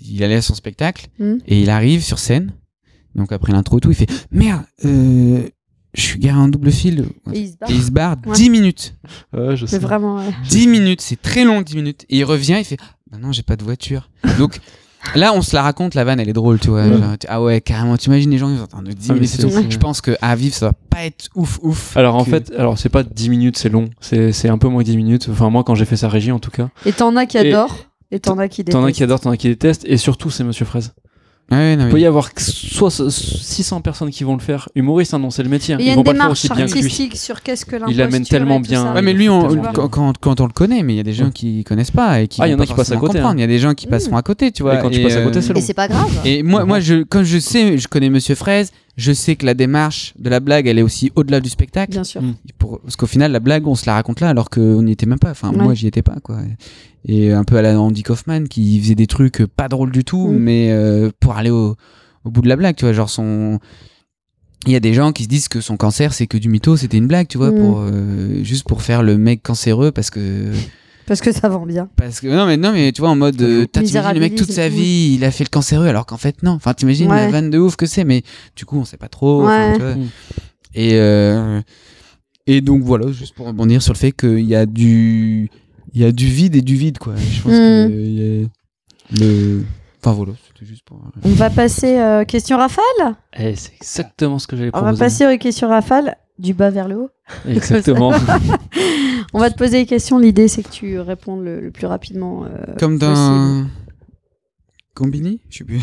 [SPEAKER 3] il allait à son spectacle
[SPEAKER 2] Mm.
[SPEAKER 3] et il arrive sur scène donc après l'intro et tout il fait merde euh, je suis garé en double fil
[SPEAKER 2] Et il se barre.
[SPEAKER 3] et il se barre
[SPEAKER 2] Ouais.
[SPEAKER 3] 10 minutes
[SPEAKER 1] ouais, je sais.
[SPEAKER 2] Mais vraiment, ouais.
[SPEAKER 3] 10 minutes, c'est très long 10 minutes. Et il revient, il fait Bah non, j'ai pas de voiture. Donc là, on se la raconte, la vanne, elle est drôle, tu vois. Genre, tu- ah ouais, carrément, t'imagines les gens, ils entendent 10
[SPEAKER 1] Ah,
[SPEAKER 3] minutes et
[SPEAKER 1] c'est-
[SPEAKER 3] tout. Je pense que à vivre, ça va pas être ouf, ouf.
[SPEAKER 1] Alors en fait, alors c'est pas 10 minutes, c'est long. C'est c'est un peu moins que 10 minutes. Enfin, moi, quand j'ai fait sa régie, en tout cas.
[SPEAKER 2] Et t'en as qui adorent, et t'en as qui détestent.
[SPEAKER 1] T'en as qui adorent, t'en as qui détestent. Et surtout, c'est Monsieur Fraise.
[SPEAKER 3] Ouais, non,
[SPEAKER 1] Il peut y avoir soit 600 personnes qui vont le faire. Humoriste, hein, non, c'est le métier.
[SPEAKER 2] Et Il y a une démarche artistique sur qu'est-ce que
[SPEAKER 1] Il l'amène tellement bien.
[SPEAKER 2] ça.
[SPEAKER 3] Ouais, mais lui, on-
[SPEAKER 1] Tellement bien.
[SPEAKER 3] quand, quand, quand on le connaît, mais il y a des gens qui connaissent pas et qui
[SPEAKER 1] Ah, il y
[SPEAKER 3] vont
[SPEAKER 1] en a
[SPEAKER 3] pas
[SPEAKER 1] qui passent à côté,
[SPEAKER 3] comprendre.
[SPEAKER 1] hein.
[SPEAKER 3] Il y a des gens qui passeront à côté, tu vois.
[SPEAKER 1] Et quand tu passes à côté, c'est long.
[SPEAKER 2] Et c'est pas grave.
[SPEAKER 3] Et moi, moi je, quand je sais, je connais Monsieur Fraise, je sais que la démarche de la blague, elle est aussi au-delà du spectacle.
[SPEAKER 2] Bien sûr.
[SPEAKER 1] Mm.
[SPEAKER 3] Pour, parce qu'au final, la blague, on se la raconte là, alors qu'on n'y était même pas. Enfin,
[SPEAKER 2] Ouais.
[SPEAKER 3] moi, j'y étais pas, quoi. Et un peu à la Andy Kaufman, qui faisait des trucs pas drôles du tout,
[SPEAKER 2] Mm.
[SPEAKER 3] mais euh, pour aller au, au bout de la blague, tu vois. Genre, son. Il y a des gens qui se disent que son cancer, c'est que du mytho, c'était une blague, tu vois,
[SPEAKER 2] Mm.
[SPEAKER 3] pour, euh, juste pour faire le mec cancéreux, parce que.
[SPEAKER 2] Parce que ça vend bien.
[SPEAKER 3] Parce que non mais non mais tu vois en mode euh, t'imagines le mec toute sa vie il a fait le cancéreux alors qu'en fait non enfin t'imagines la
[SPEAKER 2] Ouais.
[SPEAKER 3] vanne de ouf que c'est mais du coup on sait pas trop enfin,
[SPEAKER 2] Ouais.
[SPEAKER 3] tu vois.
[SPEAKER 1] Mm.
[SPEAKER 3] et euh, et donc voilà juste pour rebondir sur le fait qu'il y a du il y a du vide et du vide quoi je pense
[SPEAKER 2] Mm.
[SPEAKER 3] que il y a- Le. Enfin voilà, c'était juste pour.
[SPEAKER 2] On va passer euh, question rafale.
[SPEAKER 1] Eh, c'est exactement ce que j'allais
[SPEAKER 2] On
[SPEAKER 1] proposer.
[SPEAKER 2] va passer aux questions rafale du bas vers le haut.
[SPEAKER 1] Exactement.
[SPEAKER 2] On va te poser des questions. L'idée, c'est que tu répondes le, le plus rapidement. euh,
[SPEAKER 3] Comme dans. Combini Je sais plus.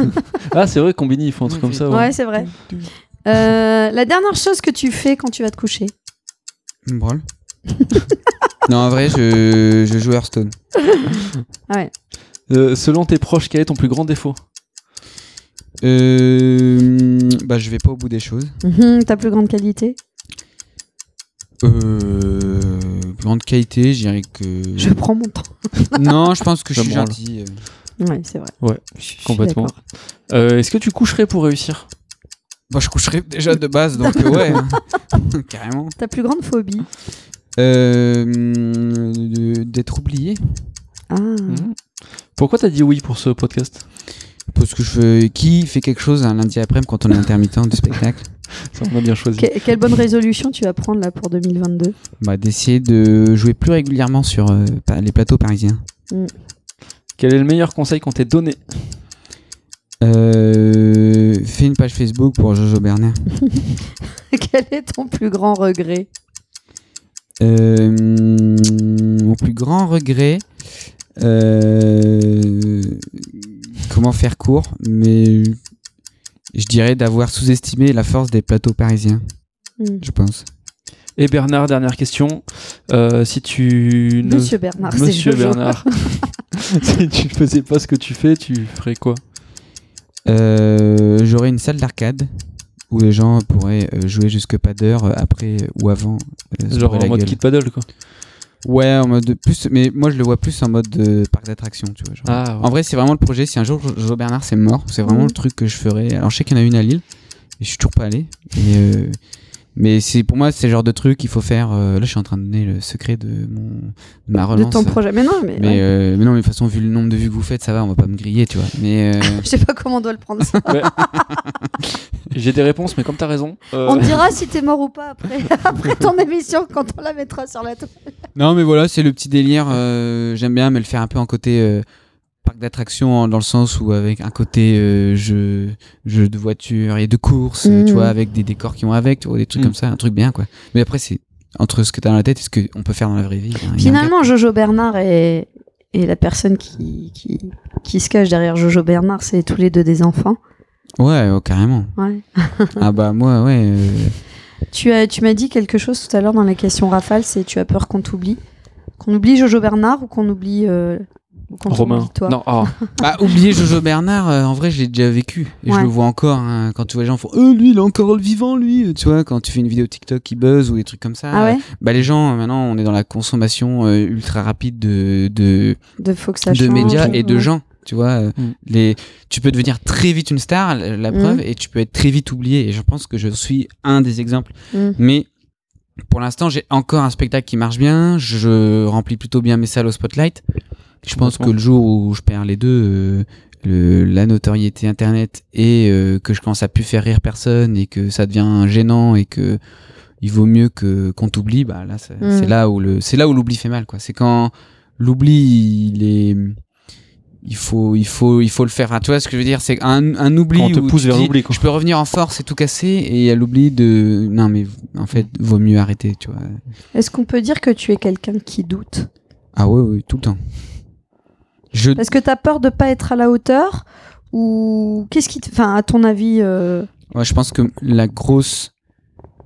[SPEAKER 1] ah, c'est vrai, Combini, ils font un truc
[SPEAKER 3] Ouais,
[SPEAKER 1] comme ça.
[SPEAKER 2] Ouais,
[SPEAKER 1] Ouais.
[SPEAKER 2] c'est vrai. Euh, la dernière chose que tu fais quand tu vas te coucher.
[SPEAKER 3] Une branle. non, en vrai, je, je joue Hearthstone.
[SPEAKER 1] Euh, selon tes proches, quel est ton plus grand défaut
[SPEAKER 3] Euh, bah, je vais pas au bout des choses.
[SPEAKER 2] Mhm, ta plus grande qualité
[SPEAKER 3] Euh, plus grande qualité, je dirais que.
[SPEAKER 2] Je prends mon temps.
[SPEAKER 3] Non, je pense que je
[SPEAKER 1] Ça
[SPEAKER 3] suis
[SPEAKER 1] branle.
[SPEAKER 3] gentil. euh.
[SPEAKER 2] Ouais, c'est vrai.
[SPEAKER 1] Ouais,
[SPEAKER 2] Je suis
[SPEAKER 1] complètement.
[SPEAKER 2] d'accord.
[SPEAKER 1] Euh, Est-ce que tu coucherais pour réussir
[SPEAKER 3] Bah, je coucherai déjà de base, donc euh, ouais. Carrément.
[SPEAKER 2] Ta plus grande phobie
[SPEAKER 3] Euh, de- D'être oublié.
[SPEAKER 2] Ah.
[SPEAKER 1] Pourquoi t'as dit oui pour ce podcast?
[SPEAKER 3] Parce que je fais... Qui fait quelque chose un lundi après-midi quand on est intermittent du spectacle
[SPEAKER 1] Ça, on a bien choisi.
[SPEAKER 2] Que- quelle bonne résolution tu vas prendre là pour 2022
[SPEAKER 3] bah, D'essayer de jouer plus régulièrement sur euh, pa- les plateaux parisiens.
[SPEAKER 1] Quel est le meilleur conseil qu'on t'ait donné?
[SPEAKER 3] Euh, fais une page Facebook pour Jojo Berner.
[SPEAKER 2] Quel est ton plus grand regret?
[SPEAKER 3] Euh, mon plus grand regret, euh, comment faire court, mais je dirais d'avoir sous-estimé la force des plateaux parisiens,
[SPEAKER 2] Hmm.
[SPEAKER 3] je pense.
[SPEAKER 1] Et Bernard, dernière question. Euh, si tu ne...
[SPEAKER 2] Monsieur Bernard, c'est
[SPEAKER 1] Monsieur. Bernard. si tu faisais pas ce que tu fais, tu ferais quoi?
[SPEAKER 3] Euh, J'aurais une salle d'arcade où les gens pourraient jouer jusque pas d'heure après ou avant.
[SPEAKER 1] Genre en mode
[SPEAKER 3] gueule.
[SPEAKER 1] kit paddle, quoi.
[SPEAKER 3] Ouais, en mode de plus, mais moi je le vois plus en mode de parc d'attractions, tu vois. genre.
[SPEAKER 1] Ah,
[SPEAKER 3] En vrai, c'est vraiment le projet. Si un jour Jojo Bernard c'est mort, c'est vraiment
[SPEAKER 2] Mhm.
[SPEAKER 3] le truc que je ferais. Alors, je sais qu'il y en a une à Lille, et je suis toujours pas allé. Et, euh, mais c'est pour moi, c'est le genre de truc qu'il faut faire. euh, là, je suis en train de donner le secret de mon de ma
[SPEAKER 2] de
[SPEAKER 3] relance.
[SPEAKER 2] ton projet. Mais non, mais,
[SPEAKER 3] Mais,
[SPEAKER 2] ouais.
[SPEAKER 3] euh, mais non, mais de toute façon, vu le nombre de vues que vous faites, ça va, on va pas me griller, tu vois. Mais euh,
[SPEAKER 2] je sais pas comment on doit le prendre ça.
[SPEAKER 1] J'ai des réponses, mais comme t'as raison. euh,
[SPEAKER 2] On te dira si t'es mort ou pas après, après ton émission quand on la mettra sur la toile.
[SPEAKER 3] non, mais voilà, c'est le petit délire. euh, J'aime bien, mais le faire un peu en côté euh, parc d'attractions, dans le sens où avec un côté euh, jeu, jeu de voiture et de course, euh, tu
[SPEAKER 2] Mhm.
[SPEAKER 3] vois, avec des décors qui vont avec, tu vois, des trucs
[SPEAKER 1] Mhm.
[SPEAKER 3] comme ça, un truc bien, quoi. Mais après, c'est entre ce que t'as dans la tête et ce qu'on peut faire dans la vraie vie. gap.
[SPEAKER 2] Finalement, Jojo Bernard et, et la personne qui, qui, qui se cache derrière Jojo Bernard, c'est tous les deux des enfants.
[SPEAKER 3] Ouais, oh, carrément.
[SPEAKER 2] Ouais.
[SPEAKER 3] ah bah, moi, ouais. euh,
[SPEAKER 2] Tu as, tu m'as dit quelque chose tout à l'heure dans la question rafale, c'est tu as peur qu'on t'oublie, qu'on oublie Jojo Bernard ou qu'on oublie, euh,
[SPEAKER 1] Romain.
[SPEAKER 2] toi.
[SPEAKER 1] Non, ah.
[SPEAKER 3] Bah, oublier Jojo Bernard, euh, en vrai, je l'ai déjà vécu. Et je le vois encore hein, quand tu vois les gens font Euh, lui, il est encore le vivant, lui. Tu vois, quand tu fais une vidéo TikTok qui buzz ou des trucs comme ça.
[SPEAKER 2] Ah ouais.
[SPEAKER 3] Bah, les gens, euh, maintenant, on est dans la consommation euh, ultra rapide de, de,
[SPEAKER 2] De faut que ça
[SPEAKER 3] de
[SPEAKER 2] change.
[SPEAKER 3] médias et de
[SPEAKER 2] Ouais.
[SPEAKER 3] gens. Tu vois, euh,
[SPEAKER 1] Mm.
[SPEAKER 3] les, tu peux devenir très vite une star, la, la
[SPEAKER 2] Mm.
[SPEAKER 3] preuve, et tu peux être très vite oublié. Et je pense que je suis un des exemples.
[SPEAKER 2] Mm.
[SPEAKER 3] Mais pour l'instant, j'ai encore un spectacle qui marche bien. Je remplis plutôt bien mes salles au spotlight. Je pense que le jour où je perds les deux, euh, le, la notoriété internet et euh, que je commence à plus faire rire personne et que ça devient gênant et que il vaut mieux que qu'on t'oublie, bah là c'est
[SPEAKER 2] Mm.
[SPEAKER 3] c'est là où le c'est là où l'oubli fait mal quoi. C'est quand l'oubli il est il faut il faut il faut le faire. Ah, tu vois ce que je veux dire, c'est un, un oubli
[SPEAKER 1] Quand on te
[SPEAKER 3] où
[SPEAKER 1] pousse
[SPEAKER 3] tu
[SPEAKER 1] vers
[SPEAKER 3] dis,
[SPEAKER 1] l'oubli, quoi.
[SPEAKER 3] Je peux revenir en force et tout casser et il y a l'oubli de non mais en fait vaut mieux arrêter, tu vois.
[SPEAKER 2] Est-ce qu'on peut dire que tu es quelqu'un qui doute?
[SPEAKER 3] Ah ouais, ouais tout le temps. Je
[SPEAKER 2] Parce que t'as peur de pas être à la hauteur ou qu'est-ce qui, te... enfin, à ton avis, euh,
[SPEAKER 3] Ouais, je pense que la grosse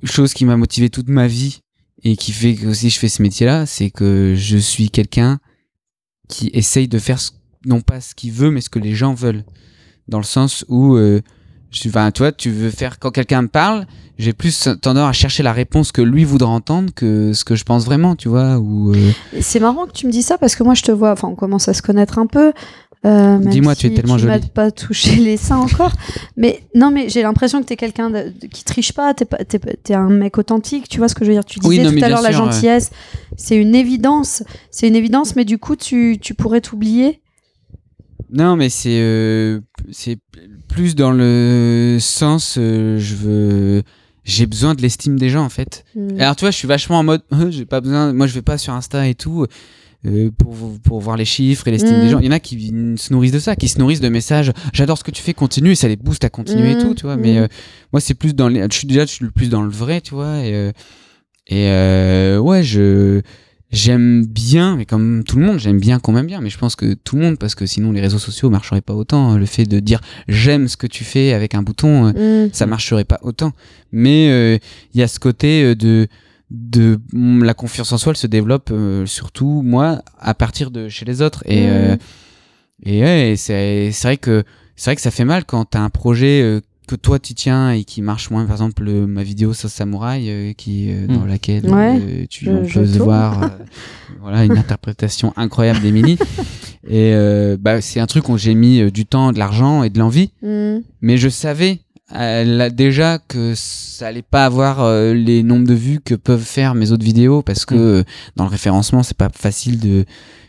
[SPEAKER 3] chose qui m'a motivé toute ma vie et qui fait que aussi je fais ce métier-là, c'est que je suis quelqu'un qui essaye de faire ce- non pas ce qu'il veut, mais ce que les gens veulent. Dans le sens où, euh, je, enfin, tu vois, tu veux faire quand quelqu'un me parle, j'ai plus tendance à chercher la réponse que lui voudra entendre que ce que je pense vraiment, tu vois. Ou euh,
[SPEAKER 2] C'est marrant que tu me dis ça parce que moi je te vois, enfin on commence à se connaître un peu. euh,
[SPEAKER 3] Dis-moi, tu es tellement
[SPEAKER 2] tu m'as
[SPEAKER 3] jolie.
[SPEAKER 2] pas touché les seins encore. mais non, mais j'ai l'impression que t'es quelqu'un de- de- qui triche pas, t'es pas- t'es pas- t'es un mec authentique, tu vois ce que je veux dire. Tu
[SPEAKER 3] Oui,
[SPEAKER 2] disais
[SPEAKER 3] non,
[SPEAKER 2] tout à l'heure la gentillesse, c'est une évidence, c'est une évidence, mais du coup tu, tu pourrais t'oublier.
[SPEAKER 3] Non, mais c'est euh, c'est plus dans le sens, euh, je veux j'ai besoin de l'estime des gens en fait.
[SPEAKER 2] Mm.
[SPEAKER 3] Alors tu vois, je suis vachement en mode, euh, j'ai pas besoin, moi je vais pas sur Insta et tout euh, pour pour voir les chiffres et l'estime
[SPEAKER 2] Mm.
[SPEAKER 3] des gens. Il y en a qui se nourrissent de ça, qui se nourrissent de messages. J'adore ce que tu fais, continue, et ça les booste à continuer et
[SPEAKER 2] Mm.
[SPEAKER 3] tout, tu vois. Mais
[SPEAKER 2] Mm.
[SPEAKER 3] moi c'est plus dans les, je suis déjà je suis le plus dans le vrai, tu vois. Et et ouais, je j'aime bien, mais comme tout le monde, j'aime bien qu'on m'aime bien. Mais je pense que tout le monde, parce que sinon les réseaux sociaux marcheraient pas autant. Le fait de dire j'aime ce que tu fais avec un bouton. euh,
[SPEAKER 2] Mm.
[SPEAKER 3] ça marcherait pas autant. Mais euh, il y a ce côté euh, de de mm, la confiance en soi, elle se développe euh, surtout moi à partir de chez les autres et
[SPEAKER 2] Mhm.
[SPEAKER 3] euh, et, ouais, et c'est vrai que c'est vrai que ça fait mal quand t'as un projet que toi tu tiens et qui marche moins. Par exemple ma vidéo sauce samouraï euh, qui euh, dans
[SPEAKER 1] Mhm.
[SPEAKER 3] laquelle
[SPEAKER 2] Ouais,
[SPEAKER 3] euh, tu
[SPEAKER 2] je-
[SPEAKER 3] on peut voir voilà une interprétation incroyable d'Emily et bah c'est un truc où j'ai mis du temps de l'argent et de l'envie.
[SPEAKER 2] Mm.
[SPEAKER 3] mais je savais euh, déjà que ça allait pas avoir euh, les nombres de vues que peuvent faire mes autres vidéos parce que
[SPEAKER 1] Mm.
[SPEAKER 3] euh, dans le référencement c'est pas facile de,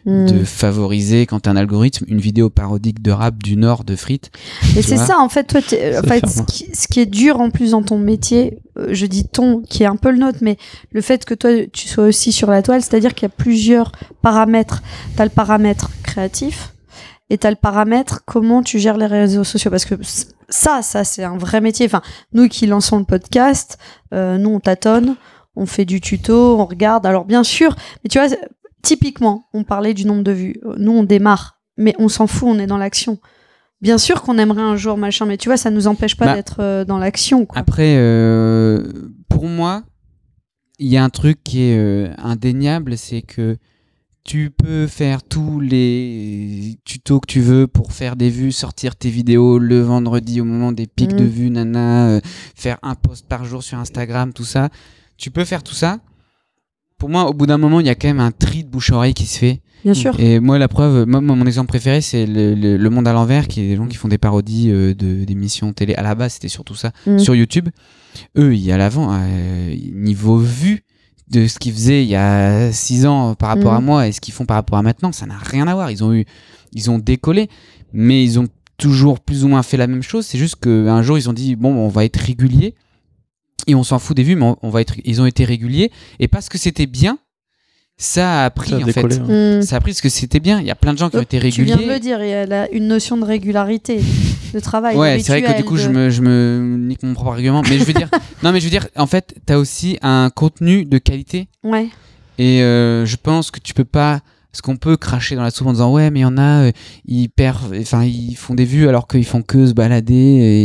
[SPEAKER 2] Mm.
[SPEAKER 3] de favoriser quand t'as un algorithme une vidéo parodique de rap du nord de frites
[SPEAKER 2] Et
[SPEAKER 3] tu
[SPEAKER 2] c'est ça, en fait, toi, en fait, ce qui, ce qui est dur en plus dans ton métier, euh, je dis ton, qui est un peu le nôtre, mais le fait que toi, tu sois aussi sur la toile, c'est-à-dire qu'il y a plusieurs paramètres. Tu as le paramètre créatif et tu as le paramètre comment tu gères les réseaux sociaux? Parce que ça, ça, c'est un vrai métier. Enfin, nous qui lançons le podcast, euh, nous, on tâtonne, on fait du tuto, on regarde. Alors, bien sûr, mais tu vois, typiquement, on parlait du nombre de vues. Euh, Nous, on démarre, mais on s'en fout, on est dans l'action. Bien sûr qu'on aimerait un jour machin, mais tu vois, ça nous empêche pas
[SPEAKER 3] Bah,
[SPEAKER 2] d'être euh, dans l'action.
[SPEAKER 3] après euh, pour moi il y a un truc qui est indéniable c'est que tu peux faire tous les tutos que tu veux pour faire des vues, sortir tes vidéos le vendredi au moment des pics de vues, nana, euh, faire un post par jour sur Instagram, tout ça. Tu peux faire tout ça. Pour moi, au bout d'un moment, il y a quand même un tri de bouche-oreille qui se fait.
[SPEAKER 2] Bien sûr.
[SPEAKER 3] Et moi, la preuve, moi, mon exemple préféré, c'est le, le- Le Monde à l'envers, qui est des gens qui font des parodies euh, de d'émissions télé. À la base, c'était surtout ça
[SPEAKER 2] Mm.
[SPEAKER 3] sur YouTube. Eux, il y a l'avant, euh, niveau vue de ce qu'ils faisaient il y a six ans par rapport à moi et ce qu'ils font par rapport à maintenant, ça n'a rien à voir. Ils ont eu, ils ont décollé, mais ils ont toujours plus ou moins fait la même chose. C'est juste qu'un jour, ils ont dit bon, on va être régulier et on s'en fout des vues, mais on, on va être. Ils ont été réguliers et parce que c'était bien, ça a pris
[SPEAKER 1] Ça a
[SPEAKER 3] en
[SPEAKER 1] décollé,
[SPEAKER 3] fait.
[SPEAKER 2] Mm.
[SPEAKER 3] Ça a pris parce que c'était bien. Il y a plein de gens qui ont
[SPEAKER 2] Donc,
[SPEAKER 3] été
[SPEAKER 2] Tu
[SPEAKER 3] réguliers.
[SPEAKER 2] viens de le dire, il y a une notion de régularité de travail.
[SPEAKER 3] Ouais, c'est vrai que du coup, je me, je me nique mon propre argument. Mais je veux dire, non, mais je veux dire, en fait, t'as aussi un contenu de qualité.
[SPEAKER 2] Ouais.
[SPEAKER 3] Et euh, je pense que tu peux pas. Parce qu'on peut cracher dans la soupe en disant ouais mais il y en a euh, ils perdent enfin ils font des vues alors qu'ils font que se balader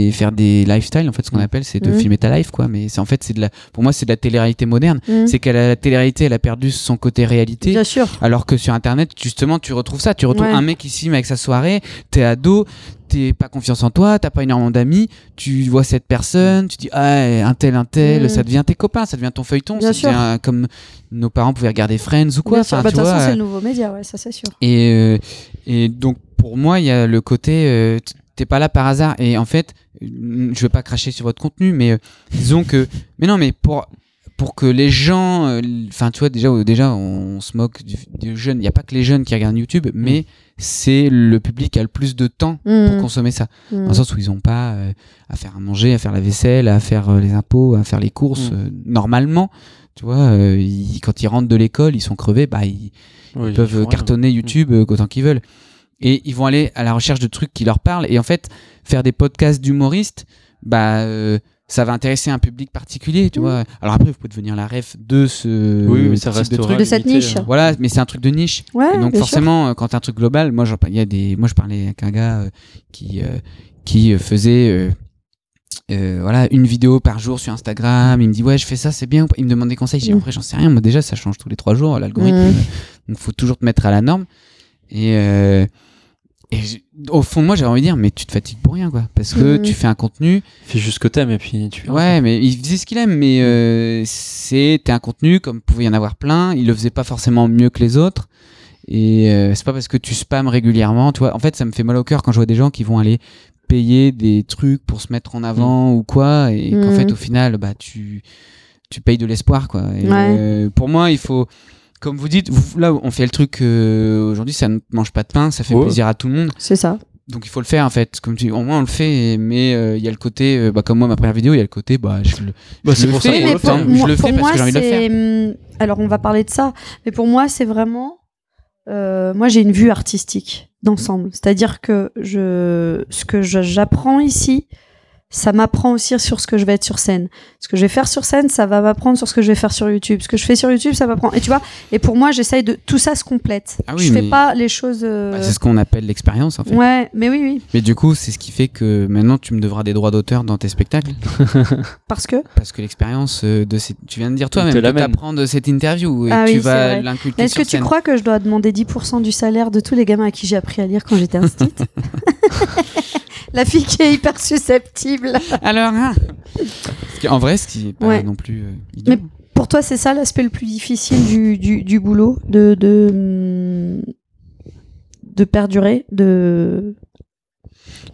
[SPEAKER 3] et faire des lifestyle en fait ce qu'on
[SPEAKER 1] Mm.
[SPEAKER 3] appelle c'est de
[SPEAKER 2] Mm.
[SPEAKER 3] filmer ta life quoi mais c'est en fait c'est de la pour moi c'est de la télé-réalité moderne
[SPEAKER 2] Mm.
[SPEAKER 3] c'est qu'à la télé-réalité elle a perdu son côté réalité
[SPEAKER 2] Bien sûr.
[SPEAKER 3] alors que sur internet, justement, tu retrouves ça. Tu retrouves
[SPEAKER 2] Ouais.
[SPEAKER 3] un mec qui se filme avec sa soirée, t'es ado, t'es pas confiance en toi, t'as pas énormément d'amis, tu vois cette personne, tu dis ah un tel, un tel,
[SPEAKER 2] Mm.
[SPEAKER 3] ça devient tes copains, ça devient ton feuilleton,
[SPEAKER 2] Bien
[SPEAKER 3] ça
[SPEAKER 2] sûr.
[SPEAKER 3] devient comme nos parents pouvaient regarder Friends ou quoi. Enfin,
[SPEAKER 2] Bah, c'est le nouveau média, ouais, ça c'est sûr.
[SPEAKER 3] et, euh, et donc pour moi, il y a le côté euh, t'es pas là par hasard. Et en fait, euh, je veux pas cracher sur votre contenu, mais euh, disons que mais non, mais pour pour que les gens, euh, enfin tu vois déjà euh, déjà on, se moque du- des jeunes. Il y a pas que les jeunes qui regardent YouTube, mais c'est le public qui a le plus de temps pour
[SPEAKER 2] Mm.
[SPEAKER 3] consommer ça.
[SPEAKER 2] Mm.
[SPEAKER 3] Dans le sens où ils ont pas euh, à faire à manger, à faire la vaisselle, à faire euh, les impôts, à faire les courses.
[SPEAKER 1] Mm.
[SPEAKER 3] euh, normalement, tu vois, euh, ils- quand ils rentrent de l'école, ils sont crevés, bah ils, peuvent
[SPEAKER 1] rien.
[SPEAKER 3] cartonner YouTube autant qu'ils veulent. Et ils vont aller à la recherche de trucs qui leur parlent. Et en fait, faire des podcasts d'humoristes, bah, euh, ça va intéresser un public particulier, tu
[SPEAKER 2] Mm.
[SPEAKER 3] vois. Alors après, vous pouvez devenir la ref de ce
[SPEAKER 1] Oui, mais ça
[SPEAKER 3] type
[SPEAKER 1] reste
[SPEAKER 3] de truc.
[SPEAKER 2] De cette niche.
[SPEAKER 3] Voilà, mais c'est un truc de niche.
[SPEAKER 2] Ouais,
[SPEAKER 3] Et donc
[SPEAKER 2] bien sûr.
[SPEAKER 3] forcément, euh, quand t'as un truc global, moi, j'en- il y a des, moi, je parlais avec un gars euh, qui euh, qui faisait euh, euh, voilà une vidéo par jour sur Instagram. Il me dit ouais, je fais ça, c'est bien. Il me demande des conseils. J'ai
[SPEAKER 2] Mm.
[SPEAKER 3] après, j'en sais rien. Moi déjà, ça change tous les trois jours l'algorithme.
[SPEAKER 2] Mm.
[SPEAKER 3] Donc faut toujours te mettre à la norme. Et euh, et au fond de moi, j'avais envie de dire, mais tu te fatigues pour rien, quoi. Parce que
[SPEAKER 2] Mm.
[SPEAKER 3] tu fais un contenu.
[SPEAKER 1] Fais juste ce que t'aimes et puis tu.
[SPEAKER 3] Ouais, mais il faisait ce qu'il aime, mais euh, c'était un contenu comme pouvait y en avoir plein. Il le faisait pas forcément mieux que les autres. Et euh, c'est pas parce que tu spams régulièrement, tu vois. En fait, ça me fait mal au cœur quand je vois des gens qui vont aller payer des trucs pour se mettre en avant ou quoi, et qu'en
[SPEAKER 2] Mhm.
[SPEAKER 3] fait, au final, bah tu tu payes de l'espoir, quoi. Et,
[SPEAKER 2] Ouais.
[SPEAKER 3] euh, pour moi, il faut, comme vous dites, vous- là, on fait le truc euh, aujourd'hui, ça ne mange pas de pain, ça fait
[SPEAKER 1] Ouais.
[SPEAKER 3] plaisir à tout le monde.
[SPEAKER 2] C'est ça.
[SPEAKER 3] donc il faut le faire en fait comme tu au moins on le fait mais euh, il y a le côté euh, bah, comme moi ma première vidéo il y a le côté bah je le,
[SPEAKER 1] Bah,
[SPEAKER 3] je
[SPEAKER 1] c'est
[SPEAKER 3] le
[SPEAKER 1] pour ça
[SPEAKER 3] fais, je le parce
[SPEAKER 2] moi,
[SPEAKER 3] que j'ai envie de le faire
[SPEAKER 2] c'est- hum, Alors, on va parler de ça, mais pour moi, c'est vraiment. euh, moi, j'ai une vue artistique d'ensemble. C'est-à-dire que je, ce que j'apprends ici, ça m'apprend aussi sur ce que je vais être sur scène. Ce que je vais faire sur scène, ça va m'apprendre sur ce que je vais faire sur YouTube. Ce que je fais sur YouTube, ça m'apprend. Et tu vois, et pour moi, j'essaye de. Tout ça se complète.
[SPEAKER 3] Ah oui,
[SPEAKER 2] je fais pas les choses. euh,
[SPEAKER 3] Bah, c'est ce qu'on appelle l'expérience en fait
[SPEAKER 2] Ouais, mais oui, oui.
[SPEAKER 3] mais du coup c'est ce qui fait que maintenant tu me devras des droits d'auteur dans tes spectacles
[SPEAKER 2] Parce que.
[SPEAKER 3] parce que l'expérience euh, de ces... tu viens de dire toi-même
[SPEAKER 1] te
[SPEAKER 3] de
[SPEAKER 1] l'amène.
[SPEAKER 3] t'apprendre cette interview et
[SPEAKER 2] Ah
[SPEAKER 3] tu
[SPEAKER 2] oui,
[SPEAKER 3] vas l'inculquer
[SPEAKER 2] Est-ce que tu
[SPEAKER 3] scène.
[SPEAKER 2] crois que je dois demander 10% du salaire de tous les gamins à qui j'ai appris à lire quand j'étais instite? La fille qui est hyper susceptible.
[SPEAKER 3] Alors hein Parce qu'en vrai ce qui est pas
[SPEAKER 2] Ouais.
[SPEAKER 3] non plus euh.
[SPEAKER 2] Mais- Pour toi, c'est ça l'aspect le plus difficile du, du, du boulot de, de, hum, de perdurer de...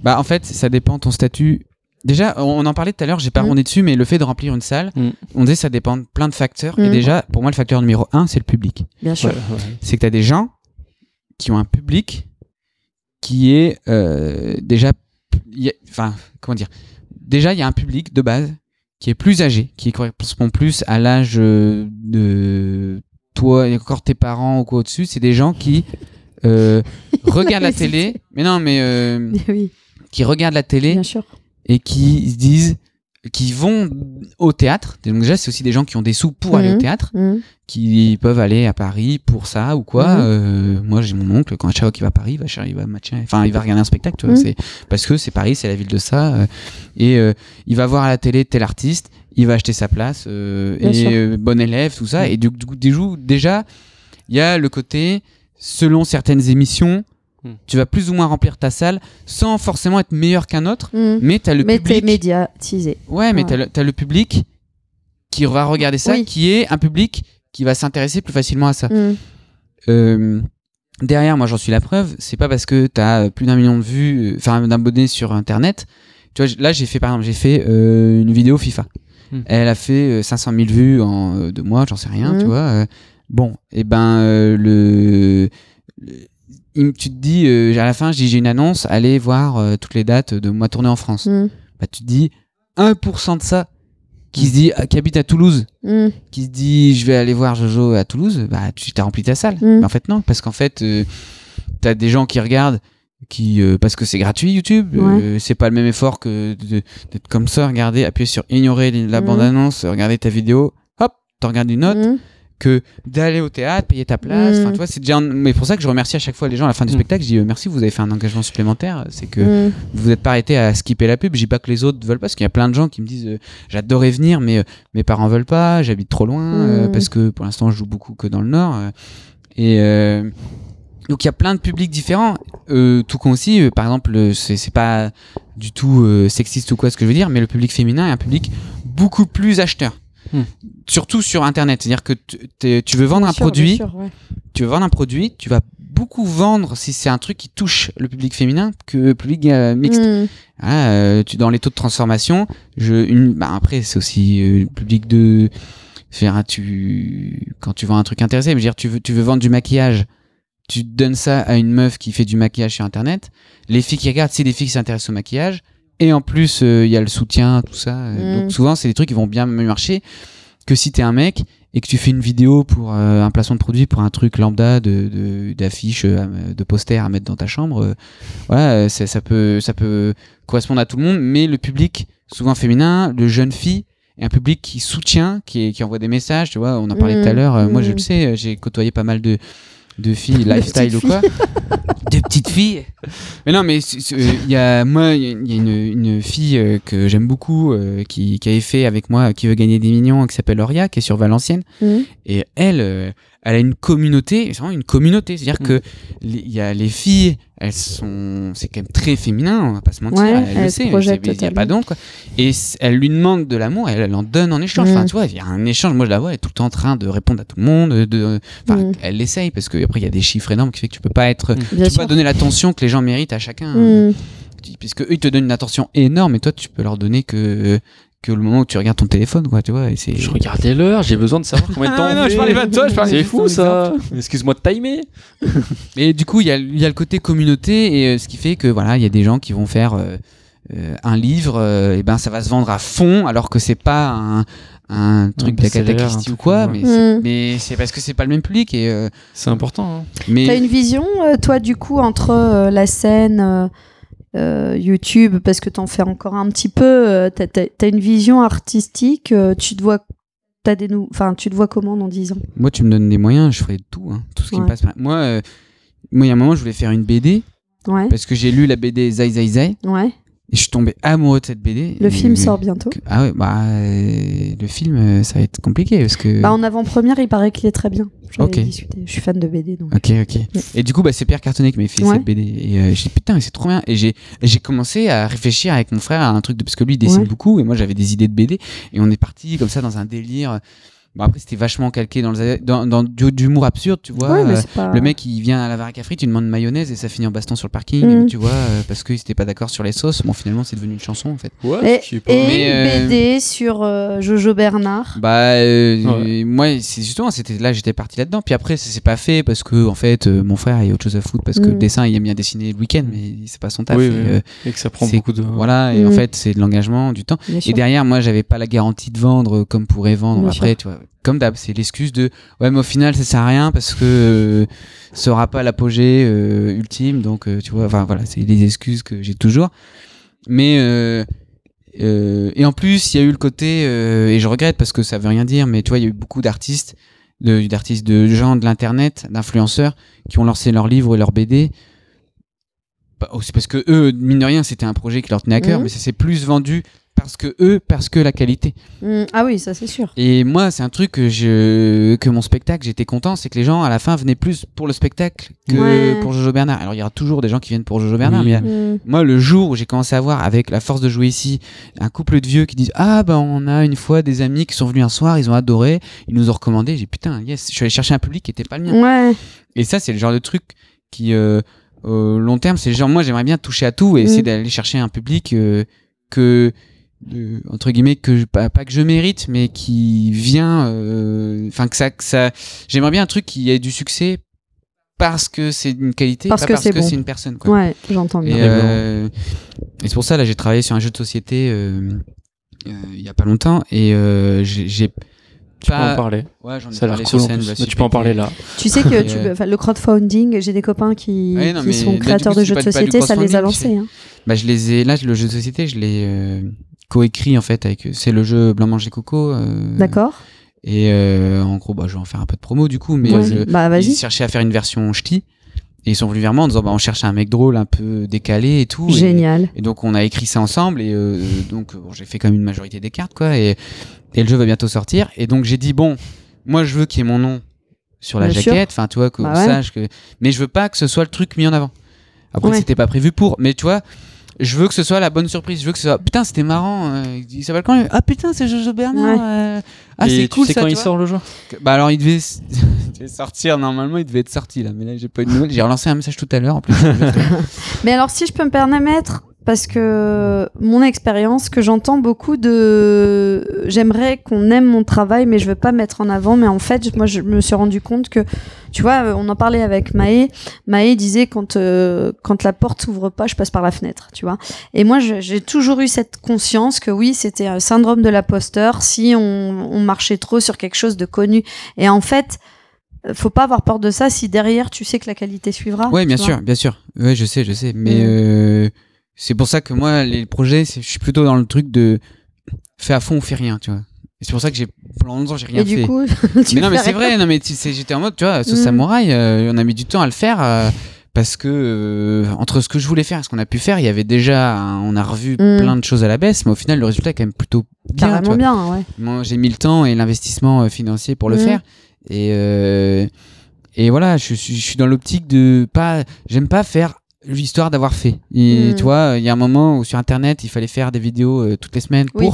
[SPEAKER 3] Bah en fait, ça dépend de ton statut. Déjà, on en parlait tout à l'heure, j'ai pas
[SPEAKER 2] Mm.
[SPEAKER 3] rondé dessus, mais le fait de remplir une salle,
[SPEAKER 1] Mm.
[SPEAKER 3] on disait ça dépend de plein de facteurs. Et
[SPEAKER 2] Mm.
[SPEAKER 3] déjà, pour moi, le facteur numéro un, c'est le public.
[SPEAKER 2] Bien sûr.
[SPEAKER 1] Ouais, ouais.
[SPEAKER 3] C'est que tu as des gens qui ont un public qui est euh, déjà. Enfin, comment dire Déjà, il y a un public de base qui est plus âgé, qui correspond plus à l'âge euh, de toi et encore tes parents ou quoi au-dessus. C'est des gens qui euh, regardent la télé. Mais non, mais. euh,
[SPEAKER 2] oui,
[SPEAKER 3] qui regardent la télé
[SPEAKER 2] bien sûr.
[SPEAKER 3] et qui se disent qui vont au théâtre. Donc déjà, c'est aussi des gens qui ont des sous pour aller au
[SPEAKER 2] Mhm.
[SPEAKER 3] théâtre,
[SPEAKER 2] Hum,
[SPEAKER 3] qui peuvent aller à Paris pour ça ou quoi.
[SPEAKER 2] Mhm.
[SPEAKER 3] Euh, moi, j'ai mon oncle quand chaque qu'il va à Paris, il va, cher- il va matcher, enfin, il va regarder un spectacle. Tu vois,
[SPEAKER 2] Mhm.
[SPEAKER 3] c'est parce que c'est Paris, c'est la ville de ça, euh, et euh, il va voir à la télé tel artiste, il va acheter sa place et bon élève, tout ça.
[SPEAKER 1] Mhm.
[SPEAKER 3] Et du coup, déjà, il y a le côté selon certaines émissions.
[SPEAKER 1] Mhm.
[SPEAKER 3] Tu vas plus ou moins remplir ta salle sans forcément être meilleur qu'un autre,
[SPEAKER 2] hum.
[SPEAKER 3] mais tu as le
[SPEAKER 2] Mais
[SPEAKER 3] public
[SPEAKER 2] médiatisé.
[SPEAKER 3] Ouais, mais
[SPEAKER 2] Ouais.
[SPEAKER 3] le, public qui va regarder ça,
[SPEAKER 2] Oui.
[SPEAKER 3] qui est un public qui va s'intéresser plus facilement à ça.
[SPEAKER 2] Hum,
[SPEAKER 3] Euh, derrière, moi j'en suis la preuve, c'est pas parce que t'as plus d'un million de vues, euh, enfin d'abonnés sur internet. Tu vois, là j'ai fait par exemple, j'ai fait euh, une vidéo FIFA.
[SPEAKER 1] Hmm.
[SPEAKER 3] Elle a fait euh, 500 000 vues en euh, deux mois, j'en sais rien,
[SPEAKER 2] Hmm.
[SPEAKER 3] tu vois. euh. bon, et ben euh, le, tu te dis, euh, à la fin, j'ai une annonce, allez voir euh, toutes les dates de mois tournés en France
[SPEAKER 2] hum,
[SPEAKER 3] bah, tu te dis 1% de ça qui se dit qui habite à Toulouse
[SPEAKER 2] hum.
[SPEAKER 3] qui se dit je vais aller voir Jojo à Toulouse bah tu t'as rempli ta salle
[SPEAKER 2] Mm.
[SPEAKER 3] mais en fait non parce qu'en fait euh, t'as des gens qui regardent qui euh, parce que c'est gratuit YouTube euh, c'est pas le même effort que d'être comme ça regarder appuyer sur ignorer la
[SPEAKER 2] Mm.
[SPEAKER 3] bande annonce regarder ta vidéo hop t'en regardes une autre. Que d'aller au théâtre, payer ta place.
[SPEAKER 2] Mm.
[SPEAKER 3] Enfin, tu vois, c'est déjà. un- Mais pour ça que je remercie à chaque fois les gens à la fin du
[SPEAKER 1] Mm.
[SPEAKER 3] spectacle. Je dis euh, merci, vous avez fait un engagement supplémentaire. C'est que
[SPEAKER 2] Hum.
[SPEAKER 3] vous n'êtes pas arrêté à skipper la pub. Je dis pas que les autres veulent pas, parce qu'il y a plein de gens qui me disent euh, j'adorais venir, mais euh, mes parents veulent pas, j'habite trop loin, euh,
[SPEAKER 2] Mm.
[SPEAKER 3] parce que pour l'instant je joue beaucoup que dans le nord. et donc il y a plein de publics différents. Tout con aussi, par exemple, c'est pas du tout sexiste ou quoi ce que je veux dire, mais le public féminin est un public beaucoup plus acheteur.
[SPEAKER 1] Mm.
[SPEAKER 3] Surtout sur internet, c'est-à-dire que tu- veux vendre
[SPEAKER 2] Bien
[SPEAKER 3] un
[SPEAKER 2] sûr,
[SPEAKER 3] produit,
[SPEAKER 2] bien sûr, ouais.
[SPEAKER 3] tu veux vendre un produit, tu vas beaucoup vendre si c'est un truc qui touche le public féminin que le public euh, mixte.
[SPEAKER 2] Hum.
[SPEAKER 3] Ah, euh, tu dans les taux de transformation, je une bah après c'est aussi euh, le public de faire tu quand tu vends un truc intéressé, je veux dire tu veux tu veux vendre du maquillage, tu donnes ça à une meuf qui fait du maquillage sur internet, les filles qui regardent c'est des filles qui s'intéressent au maquillage et en plus euh, il y a le soutien tout ça. euh,
[SPEAKER 2] Mm.
[SPEAKER 3] Donc souvent c'est des trucs qui vont bien mieux marcher que si t'es un mec et que tu fais une vidéo pour euh, un placement de produit pour un truc lambda de de- d'affiches euh, de posters à mettre dans ta chambre euh, voilà ça peut ça peut correspondre à tout le monde mais le public souvent féminin de jeunes filles et un public qui soutient qui, qui envoie des messages tu vois on en parlait tout à l'heure euh, moi je
[SPEAKER 2] Mhm.
[SPEAKER 3] le sais j'ai côtoyé pas mal de de filles lifestyle ou quoi. de petites filles. Mais non mais c'est- euh, il y a moi il y a- il une, une fille euh, que j'aime beaucoup euh, qui, qui avait fait avec moi qui veut gagner des millions qui s'appelle Auria qui est sur Valenciennes.
[SPEAKER 2] Hum.
[SPEAKER 3] et elle, elle a une communauté, c'est vraiment une communauté. C'est-à-dire
[SPEAKER 1] Mm.
[SPEAKER 3] que il y a les filles, elles sont, c'est quand même très féminin, on va pas se mentir.
[SPEAKER 2] Ouais,
[SPEAKER 3] elle,
[SPEAKER 2] elle
[SPEAKER 3] le sait, il y a pas quoi. Et elle lui demande de l'amour, elle, elle en donne en échange.
[SPEAKER 2] Mm.
[SPEAKER 3] Enfin, tu vois, il y a un échange. Moi, je la vois, elle est tout le temps en train de répondre à tout le monde. De, enfin,
[SPEAKER 2] Mm.
[SPEAKER 3] elle l'essaye parce que après il y a des chiffres énormes qui fait que tu peux pas être,
[SPEAKER 1] Mm.
[SPEAKER 3] tu peux pas donner l'attention que les gens méritent à chacun. Puisque eux, ils te donnent une attention énorme, et toi, tu peux leur donner que que le moment où tu regardes ton téléphone, quoi, tu vois. Et c'est...
[SPEAKER 1] Je regardais l'heure, j'ai besoin de savoir combien de temps.
[SPEAKER 3] Ah,
[SPEAKER 1] on
[SPEAKER 3] non, je parlais pas de toi, je parlais
[SPEAKER 1] C'est fou ça. Excuse-moi de timer.
[SPEAKER 3] Et du coup, il y a, y a le côté communauté, et euh, ce qui fait que voilà, il y a des gens qui vont faire euh, euh, un livre, euh, et ben ça va se vendre à fond, alors que c'est pas un, un truc d'Agatha Christie ou quoi,
[SPEAKER 1] ouais.
[SPEAKER 3] mais c'est,
[SPEAKER 2] Mm.
[SPEAKER 3] mais c'est parce que c'est pas le même public. Et, euh,
[SPEAKER 1] C'est important. hein.
[SPEAKER 3] mais
[SPEAKER 2] T'as une vision, euh, toi, du coup, entre euh, la scène euh, YouTube, parce que t'en fais encore un petit peu, euh, une vision artistique, euh, tu te vois. T'as des nou- enfin, tu te vois comment dans 10 ans?
[SPEAKER 3] Moi, tu me donnes des moyens, je ferai tout, hein, tout ce qui me passe. Moi, euh, moi, il y a un moment, je voulais faire une BD
[SPEAKER 2] Ouais,
[SPEAKER 3] parce que j'ai lu la BD Zai Zai Zai
[SPEAKER 2] ouais.
[SPEAKER 3] Et je suis tombé amoureux de cette BD.
[SPEAKER 2] Le film sort bientôt.
[SPEAKER 3] Ah ouais, bah euh, le film, euh, ça va être compliqué parce que.
[SPEAKER 2] Bah, en avant-première, il paraît qu'il est très bien.
[SPEAKER 3] Ok.
[SPEAKER 2] discuté. Je suis fan de BD, donc.
[SPEAKER 3] Ok, ok. Et du coup, bah, c'est Pierre Cartonnet qui m'a fait
[SPEAKER 2] Ouais.
[SPEAKER 3] cette BD. Et euh, j'ai dit, putain, mais c'est trop bien. Et j'ai, j'ai commencé à réfléchir avec mon frère à un truc de, parce que lui, il dessine
[SPEAKER 2] Ouais.
[SPEAKER 3] beaucoup et moi, j'avais des idées de BD. Et on est parti comme ça dans un délire. Bon, après, c'était vachement calqué dans, le, dans, dans du, de l'humour absurde, tu vois.
[SPEAKER 2] ouais, mais
[SPEAKER 3] Euh,
[SPEAKER 2] c'est pas.
[SPEAKER 3] le mec, il vient à la baraque à frites, il demande mayonnaise et ça finit en baston sur le parking,
[SPEAKER 2] Mhm.
[SPEAKER 3] tu vois, euh, parce qu'ils n'étaient pas d'accord sur les sauces. Bon, finalement, c'est devenu une chanson, en fait.
[SPEAKER 1] Ouais,
[SPEAKER 2] Et,
[SPEAKER 1] je sais pas.
[SPEAKER 2] et
[SPEAKER 3] Mais, euh,
[SPEAKER 2] une BD sur euh, Jojo Bernard.
[SPEAKER 3] Bah, euh,
[SPEAKER 1] Ouais.
[SPEAKER 3] moi, c'est justement, c'était là, j'étais parti là-dedans. Puis après, ça s'est pas fait parce que, en fait, euh, mon frère, il y a autre chose à foutre parce que le dessin, il aime bien dessiner le week-end, mais c'est pas son taf.
[SPEAKER 1] Oui,
[SPEAKER 3] et,
[SPEAKER 1] oui,
[SPEAKER 3] euh,
[SPEAKER 1] Et que ça prend beaucoup de.
[SPEAKER 3] Voilà, et en fait, c'est de l'engagement, du temps.
[SPEAKER 2] bien
[SPEAKER 3] Et
[SPEAKER 2] sûr.
[SPEAKER 3] derrière, moi, j'avais pas la garantie de vendre euh, comme pourrait vendre
[SPEAKER 2] Bien
[SPEAKER 3] après, tu vois. Comme d'hab, c'est l'excuse de ouais, mais au final, ça sert à rien parce que euh, ça aura pas l'apogée euh, ultime, donc euh, tu vois, enfin voilà, c'est les excuses que j'ai toujours. Mais euh, et en plus, il y a eu le côté euh, et je regrette parce que ça veut rien dire, mais tu vois, il y a eu beaucoup d'artistes, d'artistes, de gens de l'internet, d'influenceurs qui ont lancé leurs livres et leurs BD. Bah, oh, C'est parce que eux, mine de rien, c'était un projet qui leur tenait à cœur,
[SPEAKER 2] Mhm.
[SPEAKER 3] mais ça s'est plus vendu parce que eux, parce que la qualité.
[SPEAKER 2] Mm, Ah oui, ça c'est sûr.
[SPEAKER 3] Et moi, c'est un truc que je, que mon spectacle, j'étais content, c'est que les gens à la fin venaient plus pour le spectacle que
[SPEAKER 2] Ouais.
[SPEAKER 3] pour Jojo Bernard. Alors il y aura toujours des gens qui viennent pour Jojo Bernard,
[SPEAKER 1] Oui.
[SPEAKER 3] mais euh,
[SPEAKER 2] Mm.
[SPEAKER 3] moi, le jour où j'ai commencé à voir, avec la force de jouer ici, un couple de vieux qui disent Ah, bah, on a une fois des amis qui sont venus un soir, ils ont adoré, ils nous ont recommandé. J'ai putain, yes, je suis allé chercher un public qui était pas le mien.
[SPEAKER 2] Ouais.
[SPEAKER 3] Et ça, c'est le genre de truc qui, euh, au long terme, c'est le genre, moi, j'aimerais bien toucher à tout et essayer
[SPEAKER 2] Mm.
[SPEAKER 3] d'aller chercher un public euh, que, de- entre guillemets, que je- pas, pas que je mérite, mais qui vient, euh, enfin, que ça, que ça, j'aimerais bien un truc qui ait du succès parce que c'est une qualité,
[SPEAKER 2] Parce
[SPEAKER 3] pas
[SPEAKER 2] que
[SPEAKER 3] parce que
[SPEAKER 2] bon.
[SPEAKER 3] c'est une personne, quoi.
[SPEAKER 2] Ouais, j'entends
[SPEAKER 3] Et,
[SPEAKER 2] bien.
[SPEAKER 3] euh, et c'est pour ça, là, j'ai travaillé sur un jeu de société euh, euh, il y a pas longtemps et euh, j'ai.
[SPEAKER 1] Tu peux en parler.
[SPEAKER 3] Ouais, j'en ai
[SPEAKER 1] Ça a l'air
[SPEAKER 3] parlé
[SPEAKER 1] cool
[SPEAKER 3] sur
[SPEAKER 1] en
[SPEAKER 3] scène. bah,
[SPEAKER 1] tu peux en parler là.
[SPEAKER 2] Tu sais que
[SPEAKER 3] Et,
[SPEAKER 2] tu,
[SPEAKER 3] euh,
[SPEAKER 2] enfin, le crowdfunding, j'ai des copains qui,
[SPEAKER 3] Ouais, non,
[SPEAKER 2] qui
[SPEAKER 3] mais
[SPEAKER 2] sont
[SPEAKER 3] là, du
[SPEAKER 2] créateurs
[SPEAKER 3] coup,
[SPEAKER 2] de jeux de société, ça les a lancés. hein.
[SPEAKER 3] Bah, je les ai. Là, le jeu de société, je l'ai euh, coécrit en fait avec. C'est le jeu Blanc Manger Coco. euh,
[SPEAKER 2] D'accord
[SPEAKER 3] Et euh, en gros, bah, je vais en faire un peu de promo du coup, mais
[SPEAKER 2] Ouais.
[SPEAKER 3] je-
[SPEAKER 2] Bah
[SPEAKER 3] ils
[SPEAKER 2] vas-y.
[SPEAKER 3] cherchaient à faire une version ch'ti. Et ils sont venus vers moi en disant bah, on cherche un mec drôle, un peu décalé et tout.
[SPEAKER 2] Génial.
[SPEAKER 3] Et, donc on a écrit ça ensemble et euh, donc bon, j'ai fait quand même une majorité des cartes quoi. Et, et le jeu va bientôt sortir. Et donc j'ai dit bon, moi je veux qu'il y ait mon nom sur la
[SPEAKER 2] Bien
[SPEAKER 3] jaquette, enfin tu vois qu'on
[SPEAKER 2] Bah ouais.
[SPEAKER 3] sache que. Mais je veux pas que ce soit le truc mis en avant. Après
[SPEAKER 2] Ouais.
[SPEAKER 3] c'était pas prévu pour, mais tu vois. Je veux que ce soit la bonne surprise. Je veux que ce soit putain, c'était marrant. euh, il s'appelle quand même Ah putain, c'est Jojo Bernard.
[SPEAKER 2] Ouais.
[SPEAKER 3] euh, Ah, c'est
[SPEAKER 1] tu
[SPEAKER 3] cool
[SPEAKER 1] sais
[SPEAKER 3] ça.
[SPEAKER 1] quand
[SPEAKER 3] tu
[SPEAKER 1] il sort le jeu
[SPEAKER 3] Bah alors il devait, il devait sortir normalement, il devait être sorti là, mais là j'ai pas eu de nouvelles. J'ai relancé un message tout à l'heure en plus.
[SPEAKER 2] Mais alors, si je peux me permettre, parce que mon expérience, que j'entends beaucoup de. J'aimerais qu'on aime mon travail, mais je veux pas mettre en avant. Mais en fait, moi, je me suis rendu compte que, tu vois, on en parlait avec Maë. Maë disait quand, euh, quand la porte s'ouvre pas, je passe par la fenêtre, tu vois. Et moi, j'ai toujours eu cette conscience que oui, c'était un syndrome de l'imposteur si on, on marchait trop sur quelque chose de connu. Et en fait, faut pas avoir peur de ça si derrière tu sais que la qualité suivra. Tu
[SPEAKER 3] bien sûr, bien sûr. Ouais, je sais, je sais. Mais
[SPEAKER 2] Mm.
[SPEAKER 3] euh, c'est pour ça que moi, les projets, je suis plutôt dans le truc de fais à fond ou fais rien, tu vois. Et c'est pour ça que j'ai pendant longtemps j'ai rien
[SPEAKER 2] Et
[SPEAKER 3] fait.
[SPEAKER 2] du coup, tu
[SPEAKER 3] mais non, mais c'est vrai. Non, mais j'étais en mode, tu vois, ce
[SPEAKER 2] Mm.
[SPEAKER 3] samouraï, euh, on a mis du temps à le faire. euh, parce que euh, entre ce que je voulais faire et ce qu'on a pu faire, il y avait déjà, on a revu
[SPEAKER 2] Mm.
[SPEAKER 3] plein de choses à la baisse, mais au final le résultat est quand même plutôt bien.
[SPEAKER 2] Carrément bien, ouais.
[SPEAKER 3] Moi, j'ai mis le temps et l'investissement financier pour le
[SPEAKER 2] Mhm.
[SPEAKER 3] faire. Et, et voilà, je je suis dans l'optique de pas. J'aime pas faire l'histoire d'avoir fait. Et
[SPEAKER 2] Mhm.
[SPEAKER 3] tu vois, il y a un moment où sur internet, il fallait faire des vidéos euh, toutes les semaines
[SPEAKER 2] Oui.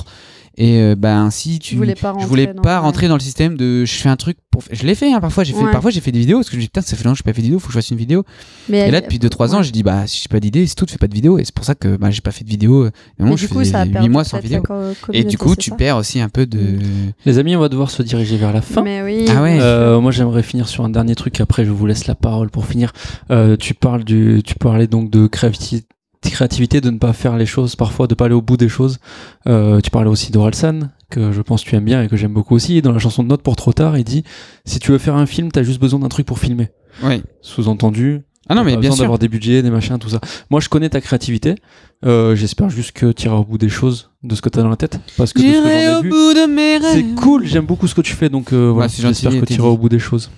[SPEAKER 3] Et euh, bah ainsi, tu,
[SPEAKER 2] Tu voulais pas
[SPEAKER 3] je
[SPEAKER 2] rentrer
[SPEAKER 3] voulais
[SPEAKER 2] dans-
[SPEAKER 3] pas
[SPEAKER 2] ouais.
[SPEAKER 3] rentrer dans le système de je fais un truc pour. Je l'ai fait hein, parfois. J'ai fait
[SPEAKER 2] Ouais.
[SPEAKER 3] parfois j'ai fait des vidéos parce que je me dis putain ça fait longtemps que j'ai pas fait de vidéo, faut que je fasse une vidéo.
[SPEAKER 2] Mais
[SPEAKER 3] Et là depuis 2-3 ans
[SPEAKER 2] ouais.
[SPEAKER 3] j'ai dit bah si j'ai pas d'idée c'est tout, fais pas de vidéo et c'est pour ça que bah, j'ai pas fait de vidéo. Et
[SPEAKER 2] Mais
[SPEAKER 3] moi
[SPEAKER 2] du
[SPEAKER 3] je
[SPEAKER 2] coup, a
[SPEAKER 3] 8
[SPEAKER 2] perdu
[SPEAKER 3] mois sans vidéo. Et du coup tu
[SPEAKER 2] ça
[SPEAKER 3] perds aussi un peu de.
[SPEAKER 1] Les amis, on va devoir se diriger vers la fin.
[SPEAKER 2] Mais oui.
[SPEAKER 3] Ah ouais.
[SPEAKER 1] Euh, moi, j'aimerais finir sur un dernier truc. Après, je vous laisse la parole pour finir. Euh, tu parles du, tu parlais donc de créativité, créativité, de ne pas faire les choses parfois, de pas aller au bout des choses. Euh, tu parlais aussi d'Oralsan, que je pense que tu aimes bien et que j'aime beaucoup aussi. Et dans la chanson de Note pour trop tard, il dit si tu veux faire un film, t'as juste besoin d'un truc pour filmer.
[SPEAKER 3] Oui.
[SPEAKER 1] Sous-entendu.
[SPEAKER 3] Ah non mais bien
[SPEAKER 1] besoin
[SPEAKER 3] sûr.
[SPEAKER 1] d'avoir des budgets, des machins, tout ça. Moi, je connais ta créativité. Euh, J'espère juste que tu iras au bout des choses, de ce que t'as dans la tête, parce que de ce j'en ai vu, c'est cool. J'aime beaucoup ce que tu fais, donc euh, voilà.
[SPEAKER 3] gentil,
[SPEAKER 1] J'espère que tu iras au bout des choses.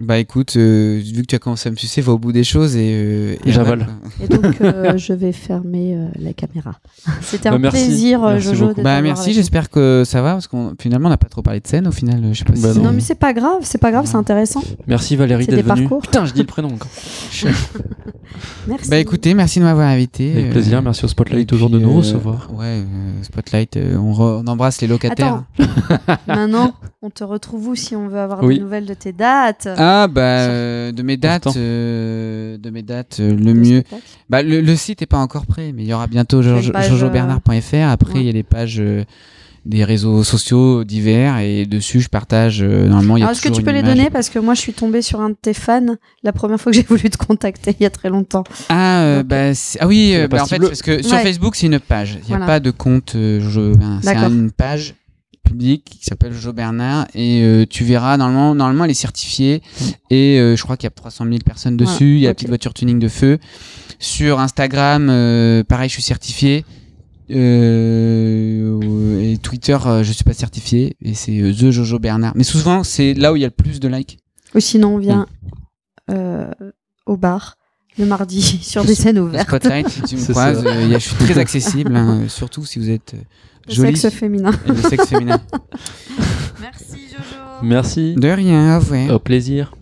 [SPEAKER 3] Bah écoute, euh, vu que tu as commencé à me sucer, va au bout des choses et. euh, et
[SPEAKER 1] J'avale.
[SPEAKER 2] Et donc, euh, je vais fermer euh, la caméra. C'était
[SPEAKER 1] Bah,
[SPEAKER 2] un
[SPEAKER 1] merci.
[SPEAKER 2] plaisir,
[SPEAKER 1] Merci
[SPEAKER 2] Jojo.
[SPEAKER 3] Bah merci,
[SPEAKER 2] avec
[SPEAKER 3] j'espère que ça va parce qu'on finalement on n'a pas trop parlé de scène au final. Je sais pas si
[SPEAKER 1] Bah
[SPEAKER 2] nous.
[SPEAKER 3] c'est-
[SPEAKER 2] Non, mais c'est pas grave, c'est pas grave, c'est intéressant.
[SPEAKER 1] Merci Valérie
[SPEAKER 2] C'est
[SPEAKER 1] d'être
[SPEAKER 2] des
[SPEAKER 1] venue.
[SPEAKER 2] parcours.
[SPEAKER 1] Putain, je dis le prénom encore.
[SPEAKER 2] Merci.
[SPEAKER 3] Bah écoutez, merci de m'avoir invité.
[SPEAKER 1] Avec
[SPEAKER 3] euh,
[SPEAKER 1] plaisir, merci au Spotlight toujours de nous
[SPEAKER 3] euh,
[SPEAKER 1] recevoir.
[SPEAKER 3] Ouais, euh, Spotlight, euh, on, re- on embrasse les locataires.
[SPEAKER 2] Attends, maintenant, on te retrouve où si on veut avoir
[SPEAKER 1] Oui.
[SPEAKER 2] des nouvelles de tes dates?
[SPEAKER 3] Ah bah euh, de mes dates, euh, de mes dates, euh, le
[SPEAKER 2] de
[SPEAKER 3] mieux. Bah le, le site est pas encore prêt, mais il y aura bientôt jojobernard.fr. Après
[SPEAKER 2] ouais.
[SPEAKER 3] il y a les pages euh, des réseaux sociaux divers et dessus je partage euh, normalement il y a
[SPEAKER 2] Alors, est-ce que tu peux les donner? Parce que moi, je suis tombée sur un de tes fans la première fois que j'ai voulu te contacter il y a très longtemps.
[SPEAKER 3] Ah, euh, bah, ah oui, bah, en fait, parce que sur
[SPEAKER 2] Ouais.
[SPEAKER 3] Facebook, c'est une page. Il n'y a
[SPEAKER 2] Voilà.
[SPEAKER 3] pas de compte euh. C'est une page publique qui s'appelle Jojo Bernard et euh, tu verras, normalement, normalement, elle est certifiée et euh, je crois qu'il y a 300 000 personnes dessus.
[SPEAKER 2] Voilà,
[SPEAKER 3] Il y a la petite voiture tuning de feu. Sur Instagram, euh, pareil, je suis certifié. Euh, et Twitter, euh, je suis pas certifié et c'est euh, The Jojo Bernard. Mais souvent, c'est là où il y a le plus de likes.
[SPEAKER 2] Ou sinon, on vient euh, au bar le mardi sur des scènes ouvertes.
[SPEAKER 3] Spotlight, si tu me croises, euh, je suis très accessible, hein, surtout si vous êtes euh,
[SPEAKER 2] Le
[SPEAKER 3] jolie
[SPEAKER 2] sexe féminin.
[SPEAKER 3] et le sexe féminin.
[SPEAKER 2] Merci Jojo.
[SPEAKER 1] Merci.
[SPEAKER 3] De rien, au revoir.
[SPEAKER 1] Au plaisir.